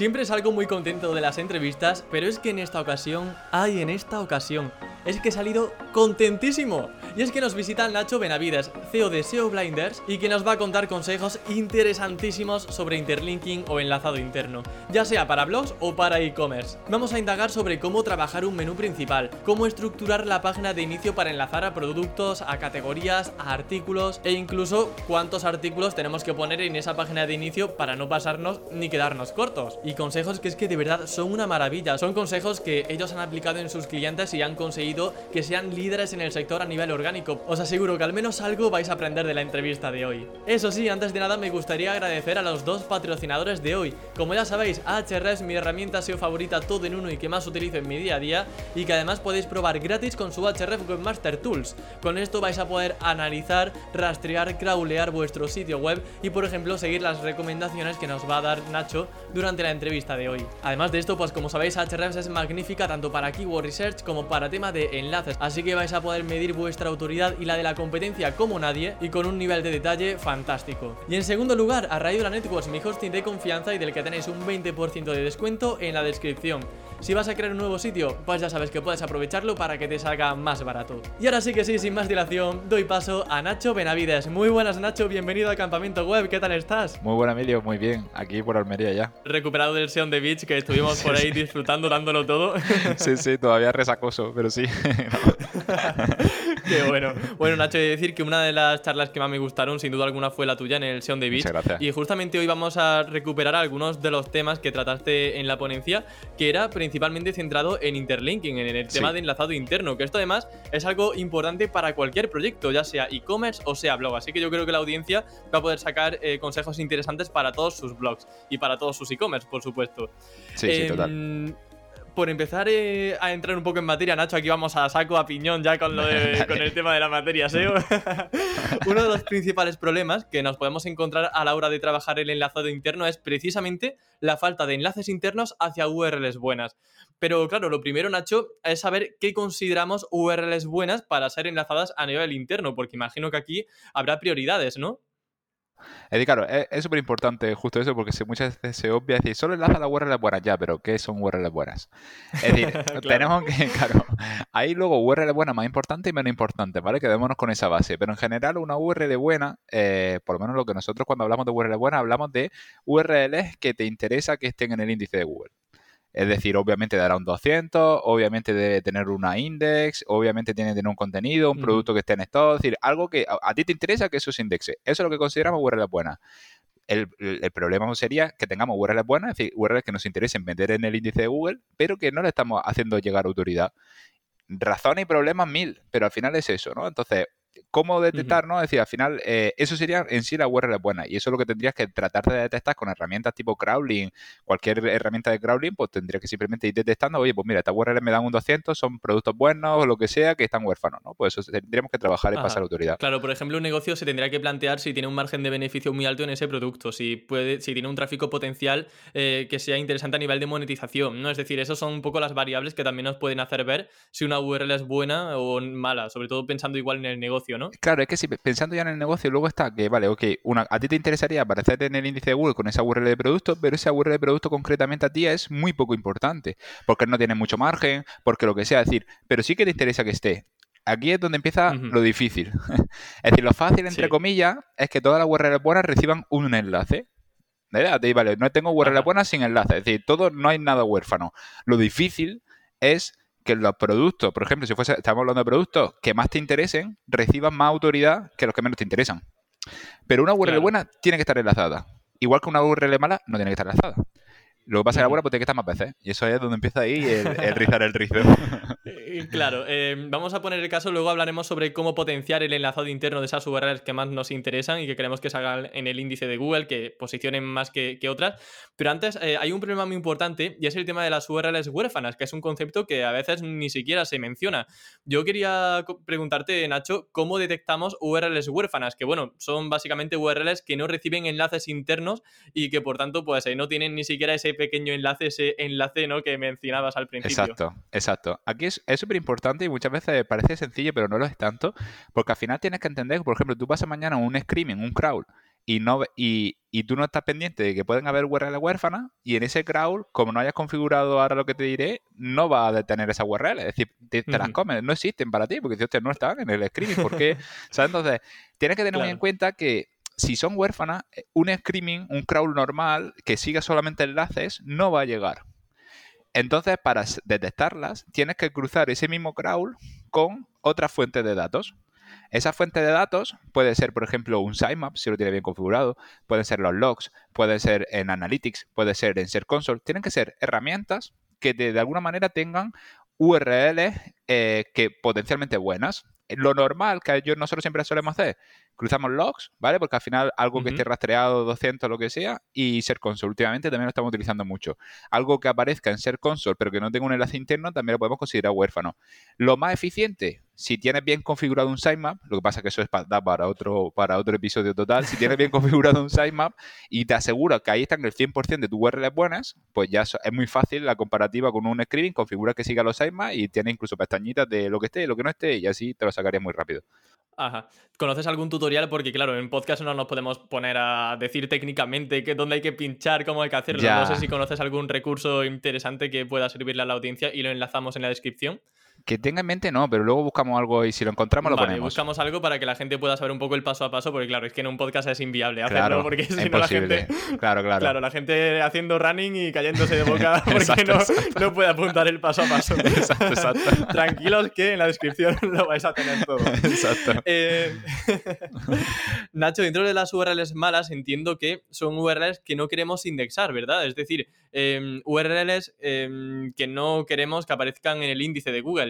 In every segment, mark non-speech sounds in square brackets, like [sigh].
Siempre salgo muy contento de las entrevistas, pero es que en esta ocasión, ay, en esta ocasión, es que he salido contentísimo. Y es que nos visita Nacho Benavides, CEO de SEO Blinders, y que nos va a contar consejos interesantísimos sobre interlinking o enlazado interno, ya sea para blogs o para e-commerce. Vamos a indagar sobre cómo trabajar un menú principal, cómo estructurar la página de inicio para enlazar a productos, a categorías, a artículos e incluso cuántos artículos tenemos que poner en esa página de inicio para no pasarnos ni quedarnos cortos. Y consejos que es que de verdad son una maravilla, son consejos que ellos han aplicado en sus clientes y han conseguido que sean líderes en el sector a nivel orgánico. Os aseguro que al menos algo vais a aprender de la entrevista de hoy. Eso sí, antes de nada me gustaría agradecer a los dos patrocinadores de hoy. Como ya sabéis, Ahrefs, mi herramienta SEO favorita todo en uno y que más utilizo en mi día a día, y que además podéis probar gratis con su Ahrefs Webmaster Tools. Con esto vais a poder analizar, rastrear, crawlear vuestro sitio web y por ejemplo seguir las recomendaciones que nos va a dar Nacho durante la entrevista de hoy. Además de esto, pues como sabéis, Ahrefs es magnífica tanto para keyword research como para tema de enlaces, así que vais a poder medir vuestra autoridad y la de la competencia como nadie y con un nivel de detalle fantástico. Y en segundo lugar, a raíz de la Networks, mi hosting de confianza y del que tenéis un 20% de descuento en la descripción. Si vas a crear un nuevo sitio, pues ya sabes que puedes aprovecharlo para que te salga más barato. Y ahora sí que sí, sin más dilación, doy paso a Nacho Benavides. Muy buenas Nacho, bienvenido al campamento web, ¿qué tal estás? Muy buen Emilio, muy bien, aquí por Almería ya. Recuperado del Seon de Beach, que estuvimos por ahí [laughs] disfrutando, dándolo todo. sí, sí, todavía resacoso, pero sí. [laughs] [laughs] Qué bueno. Bueno, Nacho, he de decir que una de las charlas que más me gustaron, sin duda alguna, fue la tuya en el Seon de Beach. Muchas gracias. Y justamente hoy vamos a recuperar algunos de los temas que trataste en la ponencia, que era principalmente centrado en interlinking, en el tema Sí. de enlazado interno, que esto además es algo importante para cualquier proyecto, ya sea e-commerce o sea blog. Así que yo creo que la audiencia va a poder sacar eh, consejos interesantes para todos sus blogs y para todos sus e-commerce, por supuesto. Sí, sí, Em, total. Por empezar eh, a entrar un poco en materia, Nacho, aquí vamos a saco a piñón ya con, lo de- [laughs] con el tema de la materia SEO. [laughs] Uno de los principales problemas que nos podemos encontrar a la hora de trabajar el enlazado interno es precisamente la falta de enlaces internos hacia URLs buenas. Pero claro, lo primero, Nacho, es saber qué consideramos URLs buenas para ser enlazadas a nivel interno, porque imagino que aquí habrá prioridades, ¿no? Es decir, claro, es es súper importante justo eso porque se- muchas veces se obvia decir, solo enlaza las URLs buenas ya, pero ¿qué son URLs buenas? Es decir, [laughs] tenemos que, [laughs] claro, hay luego URLs buenas más importantes y menos importantes, ¿vale? Quedémonos con esa base. Pero en general, una URL buena, eh, por lo menos lo que nosotros cuando hablamos de URLs buenas, hablamos de URLs que te interesa que estén en el índice de Google. Es decir, obviamente dará un 200, obviamente debe tener una index, obviamente tiene que tener un contenido, un producto que esté en stock, es decir, algo que a, a ti te interesa que eso se indexe. Eso es lo que consideramos URLs buenas. El, el- el problema sería que tengamos URLs buenas, es decir, URLs que nos interesen vender en el índice de Google, pero que no le estamos haciendo llegar autoridad. Razones y problemas mil, pero al final es eso, ¿no? Entonces, ¿cómo detectar, no? Es decir, al final, eh, eso sería en sí la URL buena. Y eso es lo que tendrías que tratar de detectar con herramientas tipo crawling, cualquier herramienta de crawling, pues tendrías que simplemente ir detectando, oye, pues mira, esta URL me dan un 200, son productos buenos o lo que sea, que están huérfanos, ¿no? Pues eso tendríamos que trabajar y Ajá. pasar autoridad. Claro, por ejemplo, un negocio se tendría que plantear si tiene un margen de beneficio muy alto en ese producto, si puede, si tiene un tráfico potencial eh, que sea interesante a nivel de monetización, ¿no? Es decir, esas son un poco las variables que también nos pueden hacer ver si una URL es buena o mala, sobre todo pensando igual en el negocio, ¿no? Claro, es que si pensando ya en el negocio, luego está que, vale, ok, una, a ti te interesaría aparecer en el índice de Google con esa URL de producto, pero esa URL de producto concretamente a ti es muy poco importante, porque no tiene mucho margen, porque lo que sea, es decir, pero sí que te interesa que esté. Aquí es donde empieza lo difícil. [laughs] es decir, lo fácil, entre Sí. comillas, es que todas las URLs buenas reciban un enlace. ¿Vale? Vale, no tengo URL buenas sin enlace, es decir, todo, no hay nada huérfano. Lo difícil es que los productos, por ejemplo, si fuese, estamos hablando de productos que más te interesen, reciban más autoridad que los que menos te interesan. Pero una URL Claro. buena tiene que estar enlazada. Igual que una URL mala no tiene que estar enlazada. Lo que pasa es que la buena pues tiene que estar más veces. Y eso es donde empieza ahí el, el [laughs] rizar el rizo. Eh, Claro, eh, vamos a poner el caso, luego hablaremos sobre cómo potenciar el enlazado interno de esas URLs que más nos interesan y que queremos que salgan en el índice de Google, que posicionen más que, que otras. Pero antes eh, hay un problema muy importante y es el tema de las URLs huérfanas, que es un concepto que a veces ni siquiera se menciona. Yo quería preguntarte, Nacho, ¿cómo detectamos URLs huérfanas? Que bueno, son básicamente URLs que no reciben enlaces internos y que por tanto pues eh, no tienen ni siquiera ese pequeño enlace, ese enlace ¿no? que mencionabas al principio. Exacto, exacto. Aquí es súper importante y muchas veces parece sencillo, pero no lo es tanto, porque al final tienes que entender que, por ejemplo, tú pasas mañana un screaming, un crawl, y no y y tú no estás pendiente de que pueden haber URL huérfanas y en ese crawl, como no hayas configurado ahora lo que te diré, no va a detener esa URL. Es decir, te, las comes, no existen para ti porque si no están en el screening. ¿Por qué? [laughs] Entonces, tienes que tener muy en cuenta que si son huérfanas, eh, un screaming, un crawl normal que siga solamente enlaces, no va a llegar. Entonces, para detectarlas, tienes que cruzar ese mismo crawl con otra fuente de datos. Esa fuente de datos puede ser, por ejemplo, un sitemap, si lo tiene bien configurado, pueden ser los logs, puede ser en Analytics, puede ser en Ser Console. Tienen que ser herramientas que de, alguna manera tengan URLs eh, que potencialmente buenas. Lo normal que yo, nosotros siempre solemos hacer cruzamos logs, ¿vale? Porque al final algo que esté rastreado, 200, lo que sea, y Ser Console. Últimamente también lo estamos utilizando mucho. Algo que aparezca en Ser Console, pero que no tenga un enlace interno, también lo podemos considerar huérfano. Lo más eficiente, si tienes bien configurado un sitemap, lo que pasa es que eso es para, para, otro, para otro episodio total, si tienes bien [laughs] configurado un sitemap y te asegura que ahí están el 100% de tus URLs buenas, pues ya es muy fácil la comparativa con un scripting, configura que siga los sitemaps y tiene incluso pestañitas de lo que esté y lo que no esté y así te lo sacaría muy rápido. Ajá. ¿Conoces algún tutorial? Porque claro, en podcast no nos podemos poner a decir técnicamente que, dónde hay que pinchar, cómo hay que hacerlo. No sé si conoces algún recurso interesante que pueda servirle a la audiencia y lo enlazamos en la descripción. Que tenga en mente no, pero luego buscamos algo y si lo encontramos lo ponemos. buscamos algo para que la gente pueda saber un poco el paso a paso, porque claro, es que en un podcast es inviable hacerlo, porque [laughs] si no la gente... Claro, claro. Claro, la gente haciendo running y cayéndose de boca [laughs] porque no, no, puede apuntar el paso a paso. [laughs] exacto, exacto. Tranquilos que en la descripción lo vais a tener todo. Exacto. Eh, Nacho, dentro de las URLs malas entiendo que son URLs que no queremos indexar, ¿verdad? Es decir, em, URLs em, que no queremos que aparezcan en el índice de Google.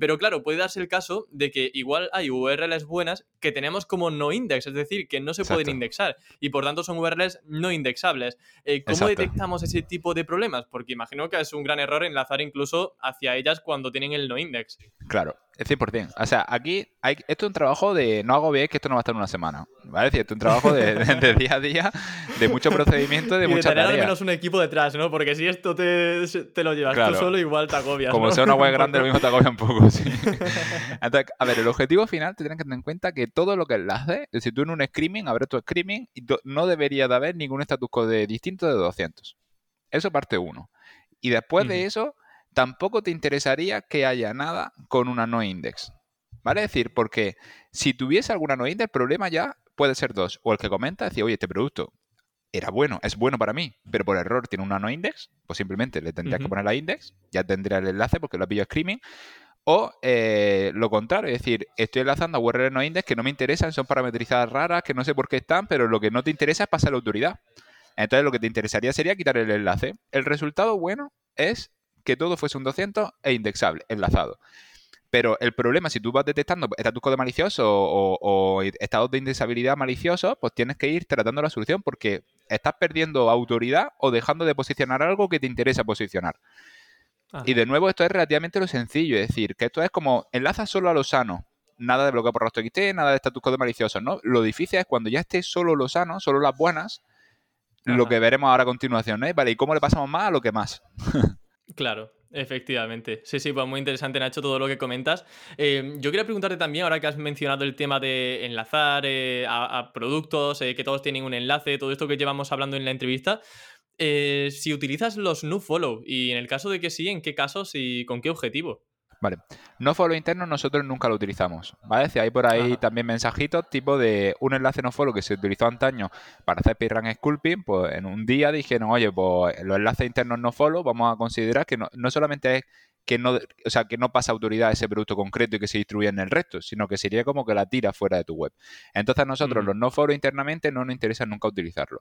pero claro, puede darse el caso de que igual hay URLs buenas que tenemos como no index, es decir, que no se pueden indexar y por tanto son URLs no indexables. Eh, ¿Cómo detectamos ese tipo de problemas? Porque imagino que es un gran error enlazar incluso hacia ellas cuando tienen el no index. Claro, es 100%. O sea, aquí hay, esto es un trabajo de no hago bien que esto no va a estar una semana. ¿Vale? Esto es un trabajo de, día a día, de mucho procedimiento, de y mucha de tener al menos un equipo detrás, ¿no? Porque si esto te, te lo llevas tú solo, igual te agobias. Como sea una web [laughs] grande, lo mismo te agobia un poco, [laughs] sí. Entonces, a ver, el objetivo final te tienes que tener en cuenta que todo lo que enlace, es decir, tú en un screaming, abres tu screaming no debería de haber ningún status code distinto de 200. Eso parte uno. Y después de eso tampoco te interesaría que haya nada con una no index. ¿Vale? Es decir, porque si tuviese alguna no index, el problema ya puede ser dos. O el que comenta, decía, oye, este producto era bueno, es bueno para mí, pero por error tiene una no index, pues simplemente le tendría que poner la index, ya tendría el enlace porque lo ha pillado screaming. O eh, lo contrario, es decir, estoy enlazando a URL no index que no me interesan, son parametrizadas raras, que no sé por qué están, pero lo que no te interesa es pasar la autoridad. Entonces lo que te interesaría sería quitar el enlace. El resultado bueno es que todo fuese un 200 e indexable, enlazado. Pero el problema, si tú vas detectando estatus code malicioso o, estados de indexabilidad maliciosos, pues tienes que ir tratando la solución porque estás perdiendo autoridad o dejando de posicionar algo que te interesa posicionar. Y de nuevo, esto es relativamente lo sencillo, es decir, que esto es como enlaza solo a lo sano, nada de bloqueo por rostro XT, nada de status code malicioso, ¿no? Lo difícil es cuando ya esté solo lo sano, solo las buenas, lo que veremos ahora a continuación, ¿no? Vale, ¿y cómo le pasamos más a lo que más? [laughs] Claro, Efectivamente. Sí, sí, pues muy interesante, Nacho, todo lo que comentas. Eh, yo quería preguntarte también, ahora que has mencionado el tema de enlazar eh, a, productos, eh, que todos tienen un enlace, todo esto que llevamos hablando en la entrevista, si utilizas los follow y en el caso de que sí, ¿en qué casos y con qué objetivo? Vale. No follow interno nosotros nunca lo utilizamos, ¿vale? Si hay por ahí también mensajitos tipo de un enlace no follow que se utilizó antaño para hacer PayRun Sculpting, pues en un día dijeron, oye, pues los enlaces internos no follow, vamos a considerar que no, no solamente es que no, o sea, que no pasa autoridad a ese producto concreto y que se distribuye en el resto, sino que sería como que la tira fuera de tu web. Entonces nosotros los no follow internamente no nos interesa nunca utilizarlo.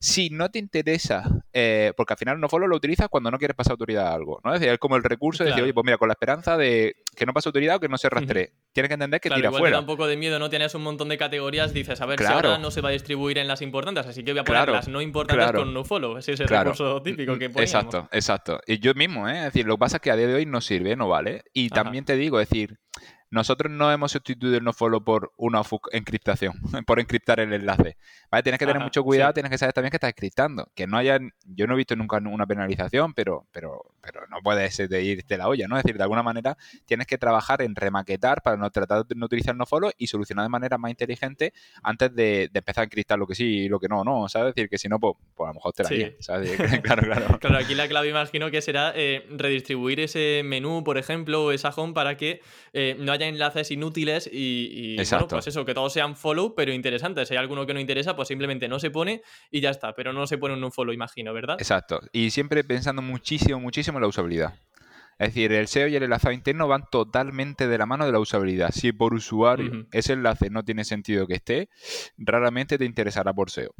Si no te interesa, eh, porque al final no follow lo utilizas cuando no quieres pasar autoridad a algo, ¿no? Es decir, es como el recurso de decir, oye, pues mira, con la esperanza de que no pase autoridad o que no se rastree. Tienes que entender que tira fuera. Te da un poco de miedo, ¿no? Tienes un montón de categorías, dices, a ver si ahora no se va a distribuir en las importantes, así que voy a poner las no importantes con no follow. Ese es el recurso típico que poníamos. Exacto, exacto. Y yo mismo, ¿eh? Es decir, lo que pasa es que a día de hoy no sirve, no vale. Y también te digo, es decir, nosotros no hemos sustituido el nofollow por una encriptación, [laughs] por encriptar el enlace. ¿Vale? Tienes que tener Ajá, mucho cuidado, sí. tienes que saber también que estás scriptando. Que no haya, yo no he visto nunca una penalización, pero, pero, pero no puedes de irte la olla, ¿no? Es decir, de alguna manera tienes que trabajar en remaquetar para no tratar de no utilizar nofollow y solucionar de manera más inteligente antes de, de empezar a encriptar lo que sí y lo que no, ¿no? ¿Sabes? Es decir, que si no, pues, pues a lo mejor te la Sí. [laughs] claro, claro. [laughs] Claro, aquí la clave imagino que será eh, redistribuir ese menú, por ejemplo, o esa home para que eh, no haya enlaces inútiles y, y, bueno, Exacto. pues eso, que todos sean follow, pero interesantes. Si hay alguno que no interesa, pues simplemente no se pone y ya está, pero no se pone en un follow, imagino, ¿verdad? Exacto. Y siempre pensando muchísimo, muchísimo en la usabilidad. Es decir, el SEO y el enlazado interno van totalmente de la mano de la usabilidad. Si por usuario ese enlace no tiene sentido que esté, raramente te interesará por SEO.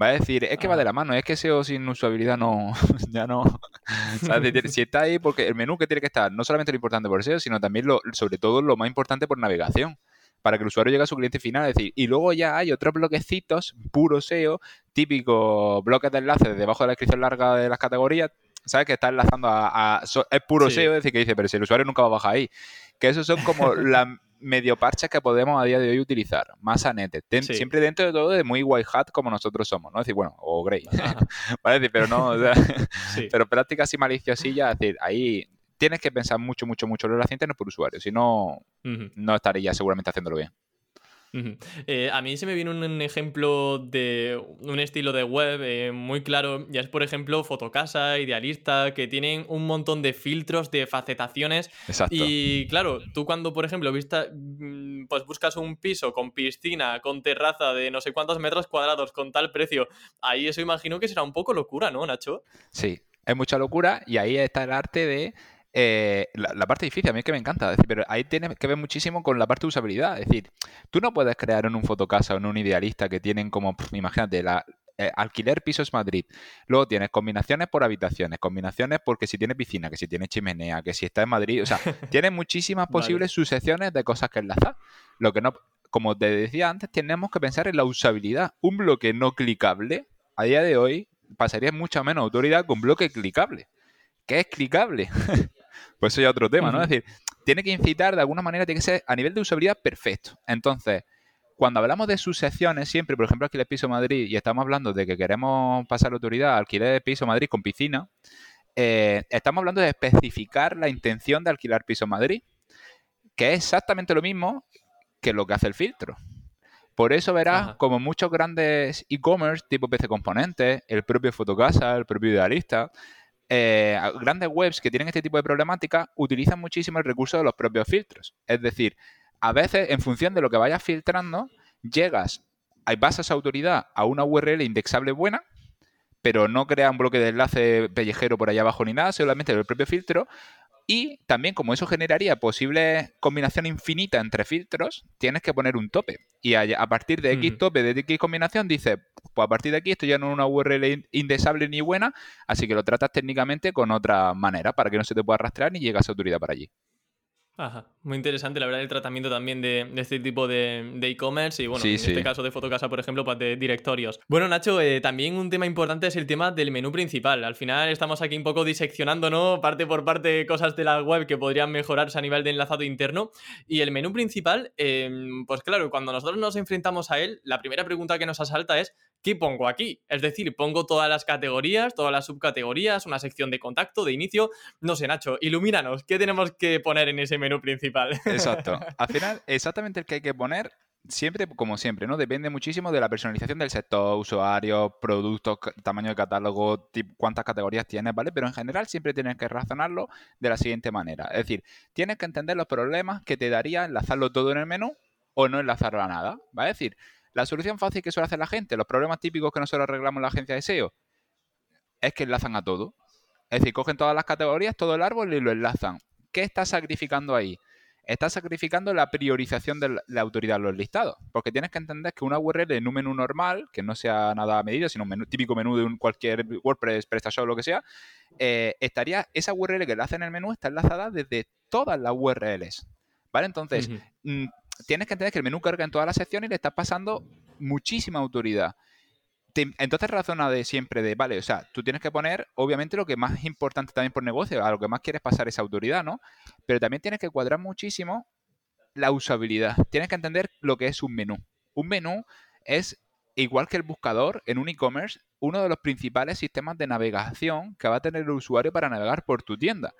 Va a decir, es que va de la mano, es que SEO sin usabilidad no, [laughs] ya no. Si está ahí, porque el menú que tiene que estar, no solamente lo importante por SEO, sino también, lo, sobre todo, lo más importante por navegación. Para que el usuario llegue a su cliente final, es decir, y luego ya hay otros bloquecitos, puro SEO, típicos bloques de enlaces debajo de la descripción larga de las categorías, ¿sabes? Que está enlazando a. a- so- es puro Sí. SEO, es decir, que dice, pero si el usuario nunca va a bajar ahí. Que esos son como [laughs] las medio parches que podemos a día de hoy utilizar, más anetes. Sí. Siempre dentro de todo de muy white hat como nosotros somos, ¿no? Es decir, bueno, o grey. [laughs] Pero no. o sea, sí. pero prácticas y maliciosillas, es decir, ahí tienes que pensar mucho, mucho, mucho en los internos por usuario. Si no, Ujú. no estaría seguramente haciéndolo bien. Eh, a mí se me viene un ejemplo de un estilo de web eh, muy claro, ya es por ejemplo Fotocasa, Idealista, que tienen un montón de filtros, de facetaciones Exacto. y claro, tú cuando por ejemplo vista, mm, pues buscas un piso con piscina, con terraza de no sé cuántos metros cuadrados, con tal precio, ahí eso imagino que será un poco locura, ¿no, Nacho? Sí, es mucha locura y ahí está el arte de... eh, la, la parte difícil, a mí es que me encanta, es decir, pero ahí tiene que ver muchísimo con la parte de usabilidad. Es decir, tú no puedes crear en un fotocasa o en un idealista que tienen como, imagínate, la, eh, alquiler pisos Madrid. Luego tienes combinaciones por habitaciones, combinaciones porque si tiene piscina, que si tiene chimenea, que si está en Madrid. O sea, [laughs] tienes muchísimas Vale. posibles sucesiones de cosas que enlazar. Lo que no, como te decía antes, tenemos que pensar en la usabilidad. Un bloque no clicable, a día de hoy, pasaría mucha menos autoridad con bloque clicable. ¿Qué es clicable? [laughs] pues eso ya es otro tema, ¿no? Es decir, tiene que incitar de alguna manera, tiene que ser a nivel de usabilidad perfecto. Entonces, cuando hablamos de sucesiones, siempre, por ejemplo, alquiler piso Madrid, y estamos hablando de que queremos pasar la autoridad a alquiler piso Madrid con piscina, eh, estamos hablando de especificar la intención de alquilar piso Madrid, que es exactamente lo mismo que lo que hace el filtro. Por eso verás Ajá. como muchos grandes e-commerce, tipo PC Componentes, el propio Fotocasa, el propio Idealista, eh, grandes webs que tienen este tipo de problemática utilizan muchísimo el recurso de los propios filtros. Es decir, a veces, en función de lo que vayas filtrando, llegas, vas a esa autoridad a una URL indexable buena, pero no crea un bloque de enlace pellejero por allá abajo ni nada, solamente el propio filtro. Y también, como eso generaría posible combinación infinita entre filtros, tienes que poner un tope. Y a, partir de X tope, de X combinación, dice, pues a partir de aquí esto ya no es una URL in- indexable ni buena, así que lo tratas técnicamente con otra manera para que no se te pueda rastrear ni llegue a esa autoridad para allí. Ajá, muy interesante la verdad el tratamiento también de, de este tipo de de e-commerce y bueno, Sí, en sí. este caso de Fotocasa, por ejemplo, pues de directorios. Bueno, Nacho, eh, también un tema importante es el tema del menú principal. Al final estamos aquí un poco diseccionando, ¿no? Parte por parte cosas de la web que podrían mejorarse a nivel de enlazado interno. Y el menú principal, eh, pues claro, cuando nosotros nos enfrentamos a él, la primera pregunta que nos asalta es ¿qué pongo aquí? Es decir, pongo todas las categorías, todas las subcategorías, una sección de contacto, de inicio. No sé, Nacho, ilumínanos, ¿qué tenemos que poner en ese menú principal? Exacto. [laughs] Al final, exactamente el que hay que poner, siempre, como siempre, ¿no? Depende muchísimo de la personalización del sector, usuarios, productos, tamaño de catálogo, cuántas categorías tienes, ¿vale? Pero en general siempre tienes que razonarlo de la siguiente manera. Es decir, tienes que entender los problemas que te daría enlazarlo todo en el menú o no enlazarlo a nada, ¿vale? Es decir, la solución fácil que suele hacer la gente, los problemas típicos que nosotros arreglamos en la agencia de SEO, es que enlazan a todo. Es decir, cogen todas las categorías, todo el árbol y lo enlazan. ¿Qué estás sacrificando ahí? Estás sacrificando la priorización de la- autoridad en los listados. Porque tienes que entender que una URL en un menú normal, que no sea nada medido, sino un menú- típico menú de un cualquier WordPress, PrestaShop o lo que sea, eh, estaría, esa URL que enlaza en el menú está enlazada desde todas las URLs. ¿Vale? Entonces, tienes que entender que el menú carga en todas las secciones y le estás pasando muchísima autoridad. Te- entonces razona de siempre de, vale, o sea, tú tienes que poner, obviamente, lo que más es importante también por negocio, a lo que más quieres pasar esa autoridad, ¿no? Pero también tienes que cuadrar muchísimo la usabilidad. Tienes que entender lo que es un menú. Un menú es igual que el buscador, en un e-commerce, uno de los principales sistemas de navegación que va a tener el usuario para navegar por tu tienda.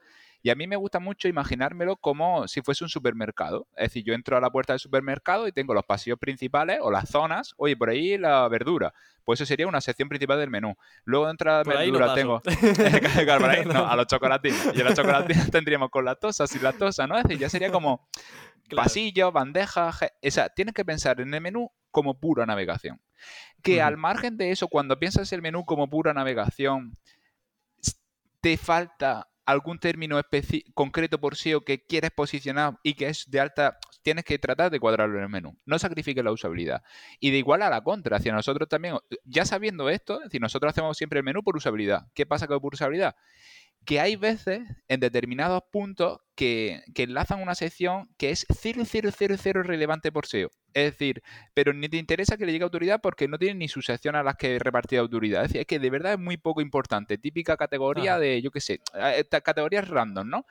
Y a mí me gusta mucho imaginármelo como si fuese un supermercado. Es decir, yo entro a la puerta del supermercado y tengo los pasillos principales o las zonas. Oye, por ahí la verdura. Pues eso sería una sección principal del menú. Luego dentro de la verdura tengo. [laughs] [laughs] a los chocolatinos. Y en los chocolatinos tendríamos con lactosa, sin lactosa, ¿no? Es decir, ya sería como pasillo, bandeja. O sea, tienes que pensar en el menú como pura navegación. Que al margen de eso, cuando piensas el menú como pura navegación, te falta algún término concreto por SEO que quieres posicionar y que es de alta, tienes que tratar de cuadrarlo en el menú. No sacrifiques la usabilidad. Y de igual a la contra, hacia nosotros también, ya sabiendo esto, es decir, nosotros hacemos siempre el menú por usabilidad. ¿Qué pasa con usabilidad? Que hay veces en determinados puntos que, enlazan una sección que es 0,000 relevante por SEO. Es decir, pero ni te interesa que le llegue autoridad porque no tiene ni su sección a las que repartir autoridad. Es decir, es que de verdad es muy poco importante. Típica categoría de, yo qué sé, eh, categorías random, ¿no?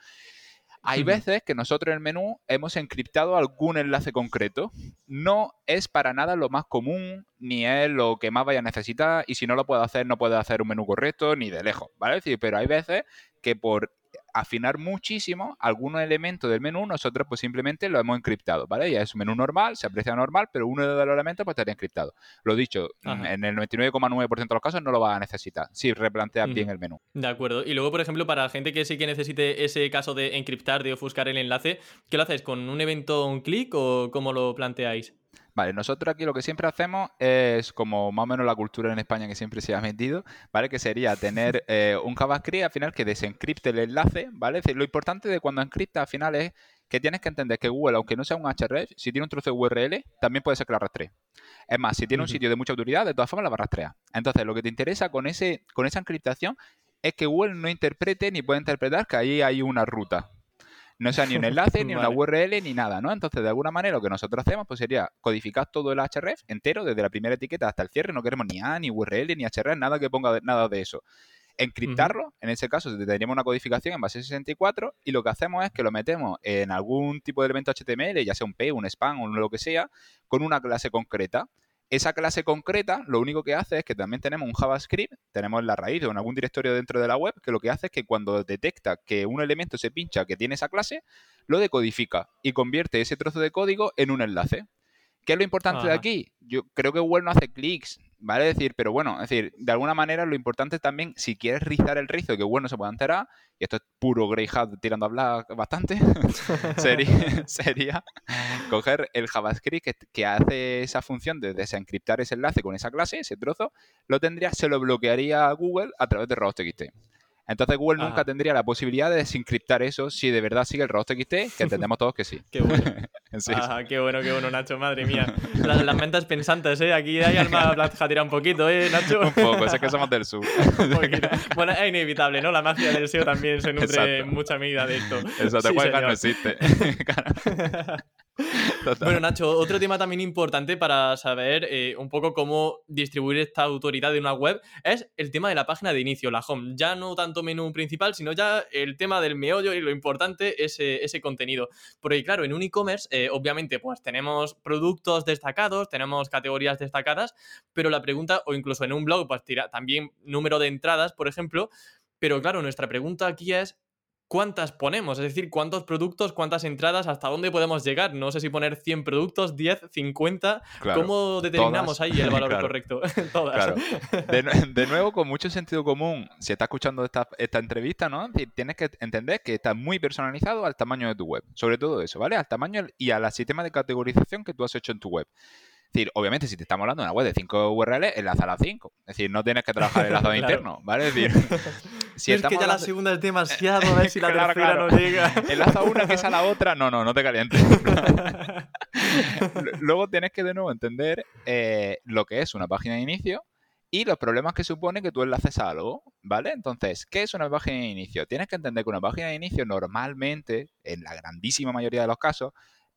Hay veces que nosotros en el menú hemos encriptado algún enlace concreto. No es para nada lo más común, ni es lo que más vaya a necesitar, y si no lo puedo hacer, no puede hacer un menú correcto, ni de lejos, ¿vale? pero hay veces que por afinar muchísimo algunos elementos del menú, nosotros pues simplemente lo hemos encriptado, ¿vale? Ya es un menú normal, se aprecia normal, pero uno de los elementos pues estaría encriptado. Lo dicho, en el 99,9% de los casos no lo vas a necesitar si replanteas bien el menú. De acuerdo. Y luego, por ejemplo, para la gente que sí que necesite ese caso de encriptar, de ofuscar el enlace, ¿qué lo haces? ¿Con un evento un clic o cómo lo planteáis? Vale, nosotros aquí lo que siempre hacemos es como más o menos la cultura en España que siempre se ha metido, ¿vale? Que sería tener [laughs] eh, un JavaScript al final que desencripte el enlace, ¿vale? Es decir, lo importante de cuando encripta al final es que tienes que entender que Google, aunque no sea un href, si tiene un trozo de URL, también puede ser que la rastree. Es más, si tiene un sitio de mucha autoridad, de todas formas la va a rastrear. Entonces, lo que te interesa con, ese, con esa encriptación es que Google no interprete ni pueda interpretar que ahí hay una ruta, no sea ni un enlace, ni [laughs] una URL, ni nada, ¿no? Entonces, de alguna manera, lo que nosotros hacemos pues sería codificar todo el href entero, desde la primera etiqueta hasta el cierre. No queremos ni A, ni URL, ni href, nada que ponga nada de eso. Encriptarlo, en ese caso tendríamos una codificación en base 64 y lo que hacemos es que lo metemos en algún tipo de elemento HTML, ya sea un P, un spam o lo que sea, con una clase concreta. Esa clase concreta lo único que hace es que también tenemos un JavaScript, tenemos la raíz o en algún directorio dentro de la web, que lo que hace es que cuando detecta que un elemento se pincha que tiene esa clase, lo decodifica y convierte ese trozo de código en un enlace. ¿Qué es lo importante de aquí? Yo creo que Google no hace clics, ¿vale? decir, pero bueno, es decir, de alguna manera lo importante también, si quieres rizar el rizo, que Google no se pueda enterar, y esto es puro Greyhound tirando a hablar bastante, [laughs] [laughs] sería, coger el JavaScript que, hace esa función de desencriptar ese enlace con esa clase, ese trozo, lo tendría, se lo bloquearía a Google a través de RobotXT. Entonces Google nunca tendría la posibilidad de desencriptar eso si de verdad sigue el RobotXT, que [laughs] entendemos todos que sí. Qué bueno. [laughs] qué bueno, qué bueno, Nacho, madre mía. Las, las mentas pensantes, ¿eh? Aquí hay alma [laughs] tirar un poquito, ¿eh, Nacho? un poco, es que somos del [laughs] sur. bueno, es inevitable, ¿no? La magia del SEO también se nutre en mucha medida de esto. Exacto, sí, no existe. Bueno, Nacho, otro tema también importante para saber eh, un poco cómo distribuir esta autoridad de una web es el tema de la página de inicio, la home. Ya no tanto menú principal, sino ya el tema del meollo y lo importante es ese contenido. Porque claro, en un e-commerce, eh, obviamente, pues tenemos productos destacados, tenemos categorías destacadas, pero la pregunta, o incluso en un blog, pues tira también número de entradas, por ejemplo. Pero claro, nuestra pregunta aquí es cuántas ponemos, es decir, cuántos productos, cuántas entradas, hasta dónde podemos llegar. No sé si poner 100 productos, 10, 50. ¿Cómo determinamos ahí el valor [laughs] correcto? [laughs] todas. [laughs] De, nuevo, con mucho sentido común, si estás escuchando esta, esta entrevista, ¿no? Tienes que entender que está muy personalizado al tamaño de tu web. Sobre todo eso, ¿vale? Al tamaño y al sistema de categorización que tú has hecho en tu web. Es decir, obviamente, si te estamos hablando de una web de 5 URLs, enlaza a las 5. Es decir, no tienes que trabajar el enlazado interno, ¿vale? Es decir, si es que ya la segunda es demasiado, [laughs] a ver si la tercera no llega. Enlaza una que es a la otra, no, no, no te calientes. [laughs] Luego tienes que de nuevo entender eh, lo que es una página de inicio y los problemas que supone que tú enlaces a algo, ¿vale? Entonces, ¿qué es una página de inicio? Tienes que entender que una página de inicio normalmente, en la grandísima mayoría de los casos,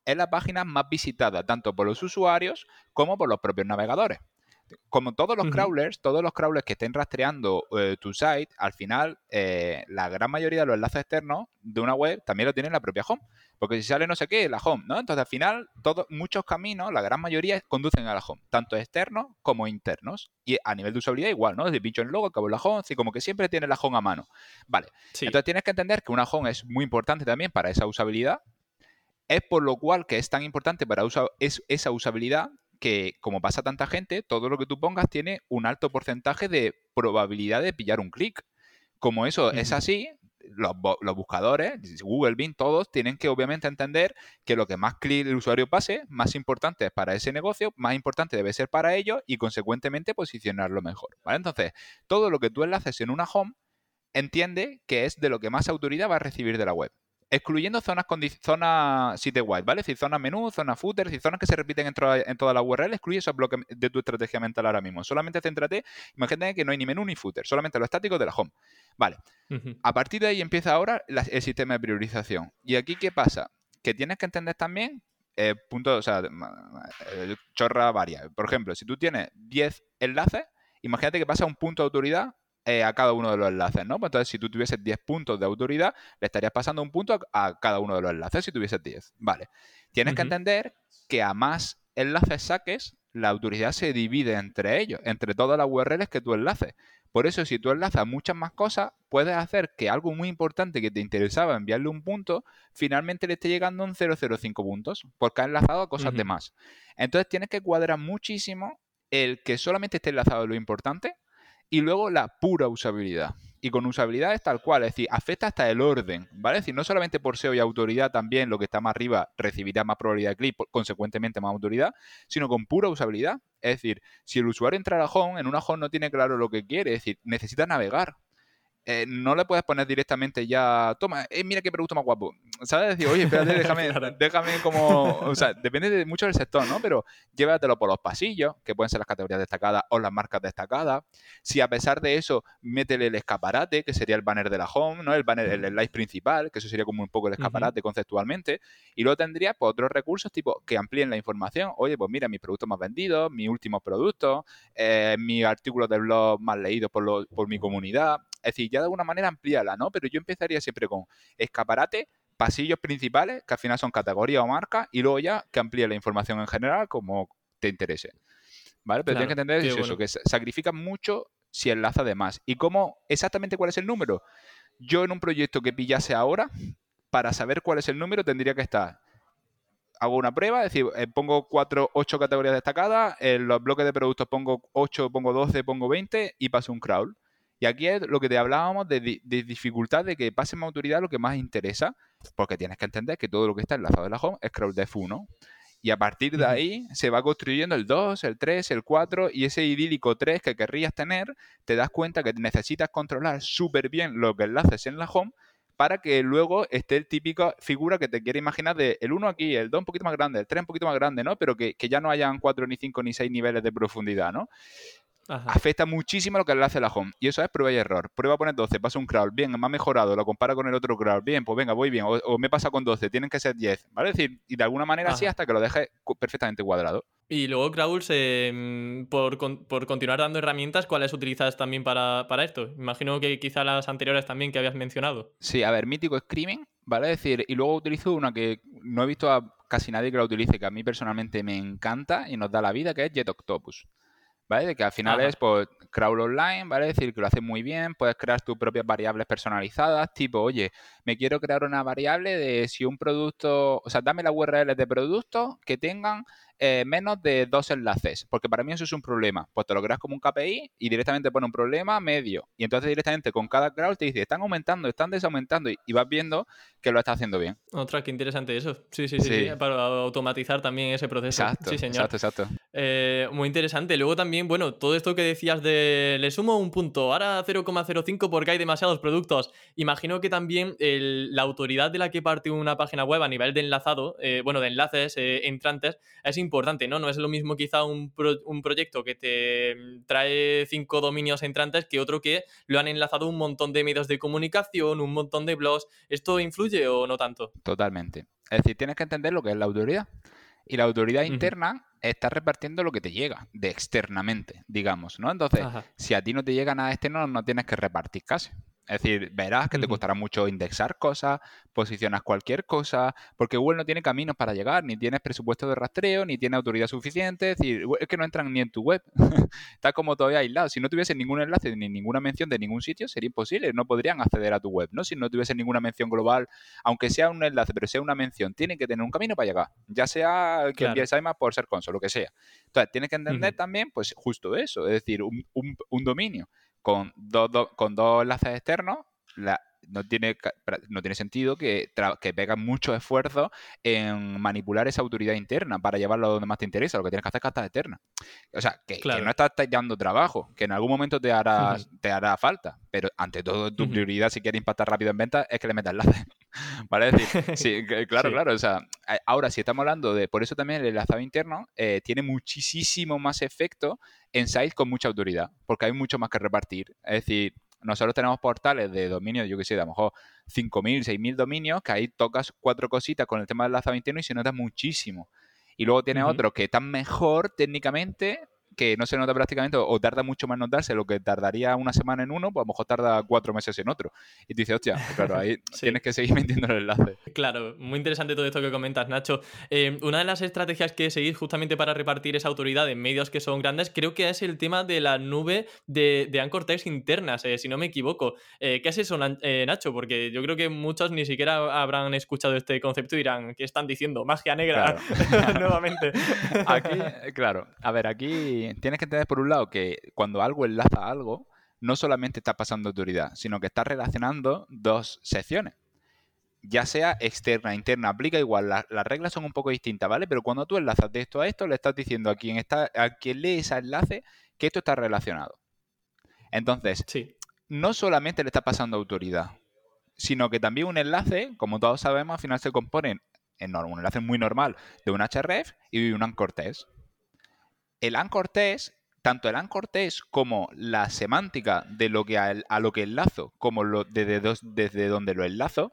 es la página más visitada tanto por los usuarios como por los propios navegadores. Como todos los crawlers, todos los crawlers que estén rastreando eh, tu site, al final eh, la gran mayoría de los enlaces externos de una web también lo tiene la propia home. porque si sale no sé qué, la home, ¿no? Entonces al final, todos, muchos caminos, la gran mayoría, conducen a la home, tanto externos como internos. Y a nivel de usabilidad igual, ¿no? Desde pincho en logo, acabo en la home, así como que siempre tiene la home a mano. Vale. Entonces tienes que entender que una home es muy importante también para esa usabilidad. Es por lo cual que es tan importante para es, esa usabilidad que, como pasa tanta gente, todo lo que tú pongas tiene un alto porcentaje de probabilidad de pillar un clic. Como eso es así, los, buscadores, Google, Bing, todos tienen que obviamente entender que lo que más clic el usuario pase, más importante es para ese negocio, más importante debe ser para ellos y consecuentemente posicionarlo mejor. Entonces, todo lo que tú enlaces en una home, entiende que es de lo que más autoridad va a recibir de la web excluyendo zonas con zonas sitewide, ¿vale? Es decir, zonas menú, zonas footer, y zonas que se repiten en, en toda la URL, excluye esos bloques de tu estrategia mental ahora mismo. Solamente céntrate, imagínate que no hay ni menú ni footer, solamente lo estático de la home. Vale. A partir de ahí empieza ahora el sistema de priorización. ¿Y aquí qué pasa? Que tienes que entender también eh, punto, o sea, chorra varia. Por ejemplo, si tú tienes 10 enlaces, imagínate que pasa un punto de autoridad eh, a cada uno de los enlaces, ¿no? Pues entonces, si tú tuvieses 10 puntos de autoridad, le estarías pasando un punto a, cada uno de los enlaces si tuvieses 10. Vale. Tienes que entender que a más enlaces saques, la autoridad se divide entre ellos, entre todas las URLs que tú enlaces. Por eso, si tú enlazas muchas más cosas, puedes hacer que algo muy importante que te interesaba enviarle un punto, finalmente le esté llegando un 0,05 puntos, porque ha enlazado a cosas de más. Entonces tienes que cuadrar muchísimo el que solamente esté enlazado lo importante y luego la pura usabilidad. Y con usabilidad es tal cual, es decir, afecta hasta el orden, ¿vale? Es decir, no solamente por SEO y autoridad también lo que está más arriba recibirá más probabilidad de clic, consecuentemente más autoridad, sino con pura usabilidad. Es decir, si el usuario entra a la home, en una home no tiene claro lo que quiere, es decir, necesita navegar. Eh, no le puedes poner directamente ya, toma, eh, mira qué producto más guapo. ¿Sabes? Decir, oye, espérate, [laughs] déjame, déjame como. O sea, depende de mucho del sector, ¿no? Pero llévatelo por los pasillos, que pueden ser las categorías destacadas o las marcas destacadas. Si a pesar de eso, métele el escaparate, que sería el banner de la home, ¿no? El banner, el slide principal, que eso sería como un poco el escaparate conceptualmente. Y luego tendría pues, otros recursos, tipo, que amplíen la información. Oye, pues mira, mis productos más vendidos, mis últimos productos, eh, mis artículos de blog más leídos por, por mi comunidad. Es decir, ya de alguna manera amplíala, ¿no? Pero yo empezaría siempre con escaparate, pasillos principales, que al final son categorías o marcas, y luego ya que amplíe la información en general como te interese. ¿Vale? Pero tienes que entender eso, que sacrifica mucho si enlaza de más. ¿Y cómo, exactamente cuál es el número? Yo en un proyecto que pillase ahora, para saber cuál es el número, tendría que estar hago una prueba, es decir, eh, pongo cuatro, ocho categorías destacadas, en los bloques de productos pongo 8, pongo 12, pongo 20 y paso un crawl. Y aquí es lo que te hablábamos de, dificultad de que pase más autoridad lo que más interesa, porque tienes que entender que todo lo que está enlazado en la home es CrowdDev 1. Y a partir de ahí se va construyendo el 2, el 3, el 4 y ese idílico 3 que querrías tener, te das cuenta que necesitas controlar súper bien lo que enlaces en la home para que luego esté el típico figura que te quiere imaginar de el 1 aquí, el 2 un poquito más grande, el 3 un poquito más grande, ¿no? Pero que, que ya no hayan 4, ni 5, ni 6 niveles de profundidad, ¿no? Afecta muchísimo lo que le hace la home. Y eso es prueba y error. Prueba a poner 12, pasa un crawl, bien, me ha mejorado, lo compara con el otro crawl, bien, pues venga, voy bien. O, me pasa con 12, tienen que ser 10, ¿vale? Es decir, y de alguna manera así hasta que lo deje perfectamente cuadrado. Y luego, Crawls, eh, por, por, continuar dando herramientas, ¿cuáles utilizas también para, esto? Imagino que quizá las anteriores también que habías mencionado. Sí, a ver, mítico Screaming, ¿vale? Es decir, y luego utilizo una que no he visto a casi nadie que la utilice, que a mí personalmente me encanta y nos da la vida, que es Jet Octopus. ¿Vale? De que al final es pues, crawl online, ¿vale? Es decir, que lo hace muy bien, puedes crear tus propias variables personalizadas, tipo, oye, me quiero crear una variable de si un producto, o sea, dame la URL de productos que tengan eh, menos de dos enlaces, porque para mí eso es un problema. Pues te lo creas como un KPI y directamente pone un problema medio. Y entonces directamente con cada crawl te dice, están aumentando, están desaumentando y, vas viendo que lo está haciendo bien. Otra, qué interesante eso. Sí, sí, sí, para automatizar también ese proceso. Exacto, sí, señor. exacto, exacto. Eh, muy interesante. Luego también, bueno, todo esto que decías de le sumo un punto, ahora 0,05 porque hay demasiados productos. Imagino que también la autoridad de la que parte una página web a nivel de enlazado, eh, bueno, de enlaces entrantes, es importante importante, ¿no? No es lo mismo quizá un, un proyecto que te trae cinco dominios entrantes que otro que lo han enlazado un montón de medios de comunicación, un montón de blogs. ¿Esto influye o no tanto? Totalmente. Es decir, tienes que entender lo que es la autoridad. Y la autoridad interna está repartiendo lo que te llega, de externamente, digamos, ¿no? Entonces, si a ti no te llega nada externo, no tienes que repartir casi. Es decir, verás que te costará mucho indexar cosas, posicionas cualquier cosa, porque Google no tiene caminos para llegar, ni tienes presupuesto de rastreo, ni tiene autoridad suficiente. Es decir, es que no entran ni en tu web. [laughs] Está como todavía aislado. Si no tuviese ningún enlace ni ninguna mención de ningún sitio, sería imposible. No podrían acceder a tu web, ¿no? Si no tuviese ninguna mención global, aunque sea un enlace, pero sea una mención, tiene que tener un camino para llegar. Ya sea que Claro. envíes IMAP por ser console, lo que sea. Entonces, tienes que entender también, pues, justo eso. Es decir, un, un- un dominio con dos, dos- con dos enlaces externos, la- no, tiene, no tiene sentido que, que pegas mucho esfuerzo en manipular esa autoridad interna para llevarlo a donde más te interesa. Lo que tienes que hacer es cartas externas. O sea, que, no estás dando trabajo, que en algún momento te hará, te hará falta. Pero ante todo, tu prioridad si quieres impactar rápido en ventas es que le metas enlaces. [laughs] ¿Vale? Es decir, [laughs] sí, claro, Sí. claro. O sea, ahora si estamos hablando de. Por eso también el enlazado interno eh, tiene muchísimo más efecto en sites con mucha autoridad, porque hay mucho más que repartir. Es decir, nosotros tenemos portales de dominios, yo que sé, de a lo mejor 5.000, 6.000 dominios, que ahí tocas cuatro cositas con el tema del enlazado interno y se nota muchísimo. Y luego tienes Ujú. otros que están mejor técnicamente, que no se nota prácticamente, o tarda mucho más en notarse lo que tardaría una semana en uno, pues a lo mejor tarda cuatro meses en otro. Y tú dices, hostia, claro, ahí [laughs] Sí. tienes que seguir [laughs] metiendo el enlace. Claro, muy interesante todo esto que comentas, Nacho. Eh, una de las estrategias que seguís justamente para repartir esa autoridad en medios que son grandes, creo que es el tema de la nube de, de Anchor Text internas, eh, si no me equivoco. Eh, ¿Qué es eso, Nacho? Porque yo creo que muchos ni siquiera habrán escuchado este concepto y dirán, ¿qué están diciendo? Magia negra, [laughs] nuevamente. Aquí, claro, a ver, aquí tienes que entender por un lado que cuando algo enlaza a algo, no solamente está pasando autoridad, sino que está relacionando dos secciones. Ya sea externa, interna, aplica igual, la- las reglas son un poco distintas, ¿vale? Pero cuando tú enlazas de esto a esto, le estás diciendo a quien está, a quien lee ese enlace que esto está relacionado. Entonces, Sí. no solamente le está pasando autoridad, sino que también un enlace, como todos sabemos, al final se compone en un enlace muy normal de un href y un anchor test. El anchor test, tanto el anchor test como la semántica de lo que a, a lo que enlazo, como lo, desde, dos- desde donde lo enlazo,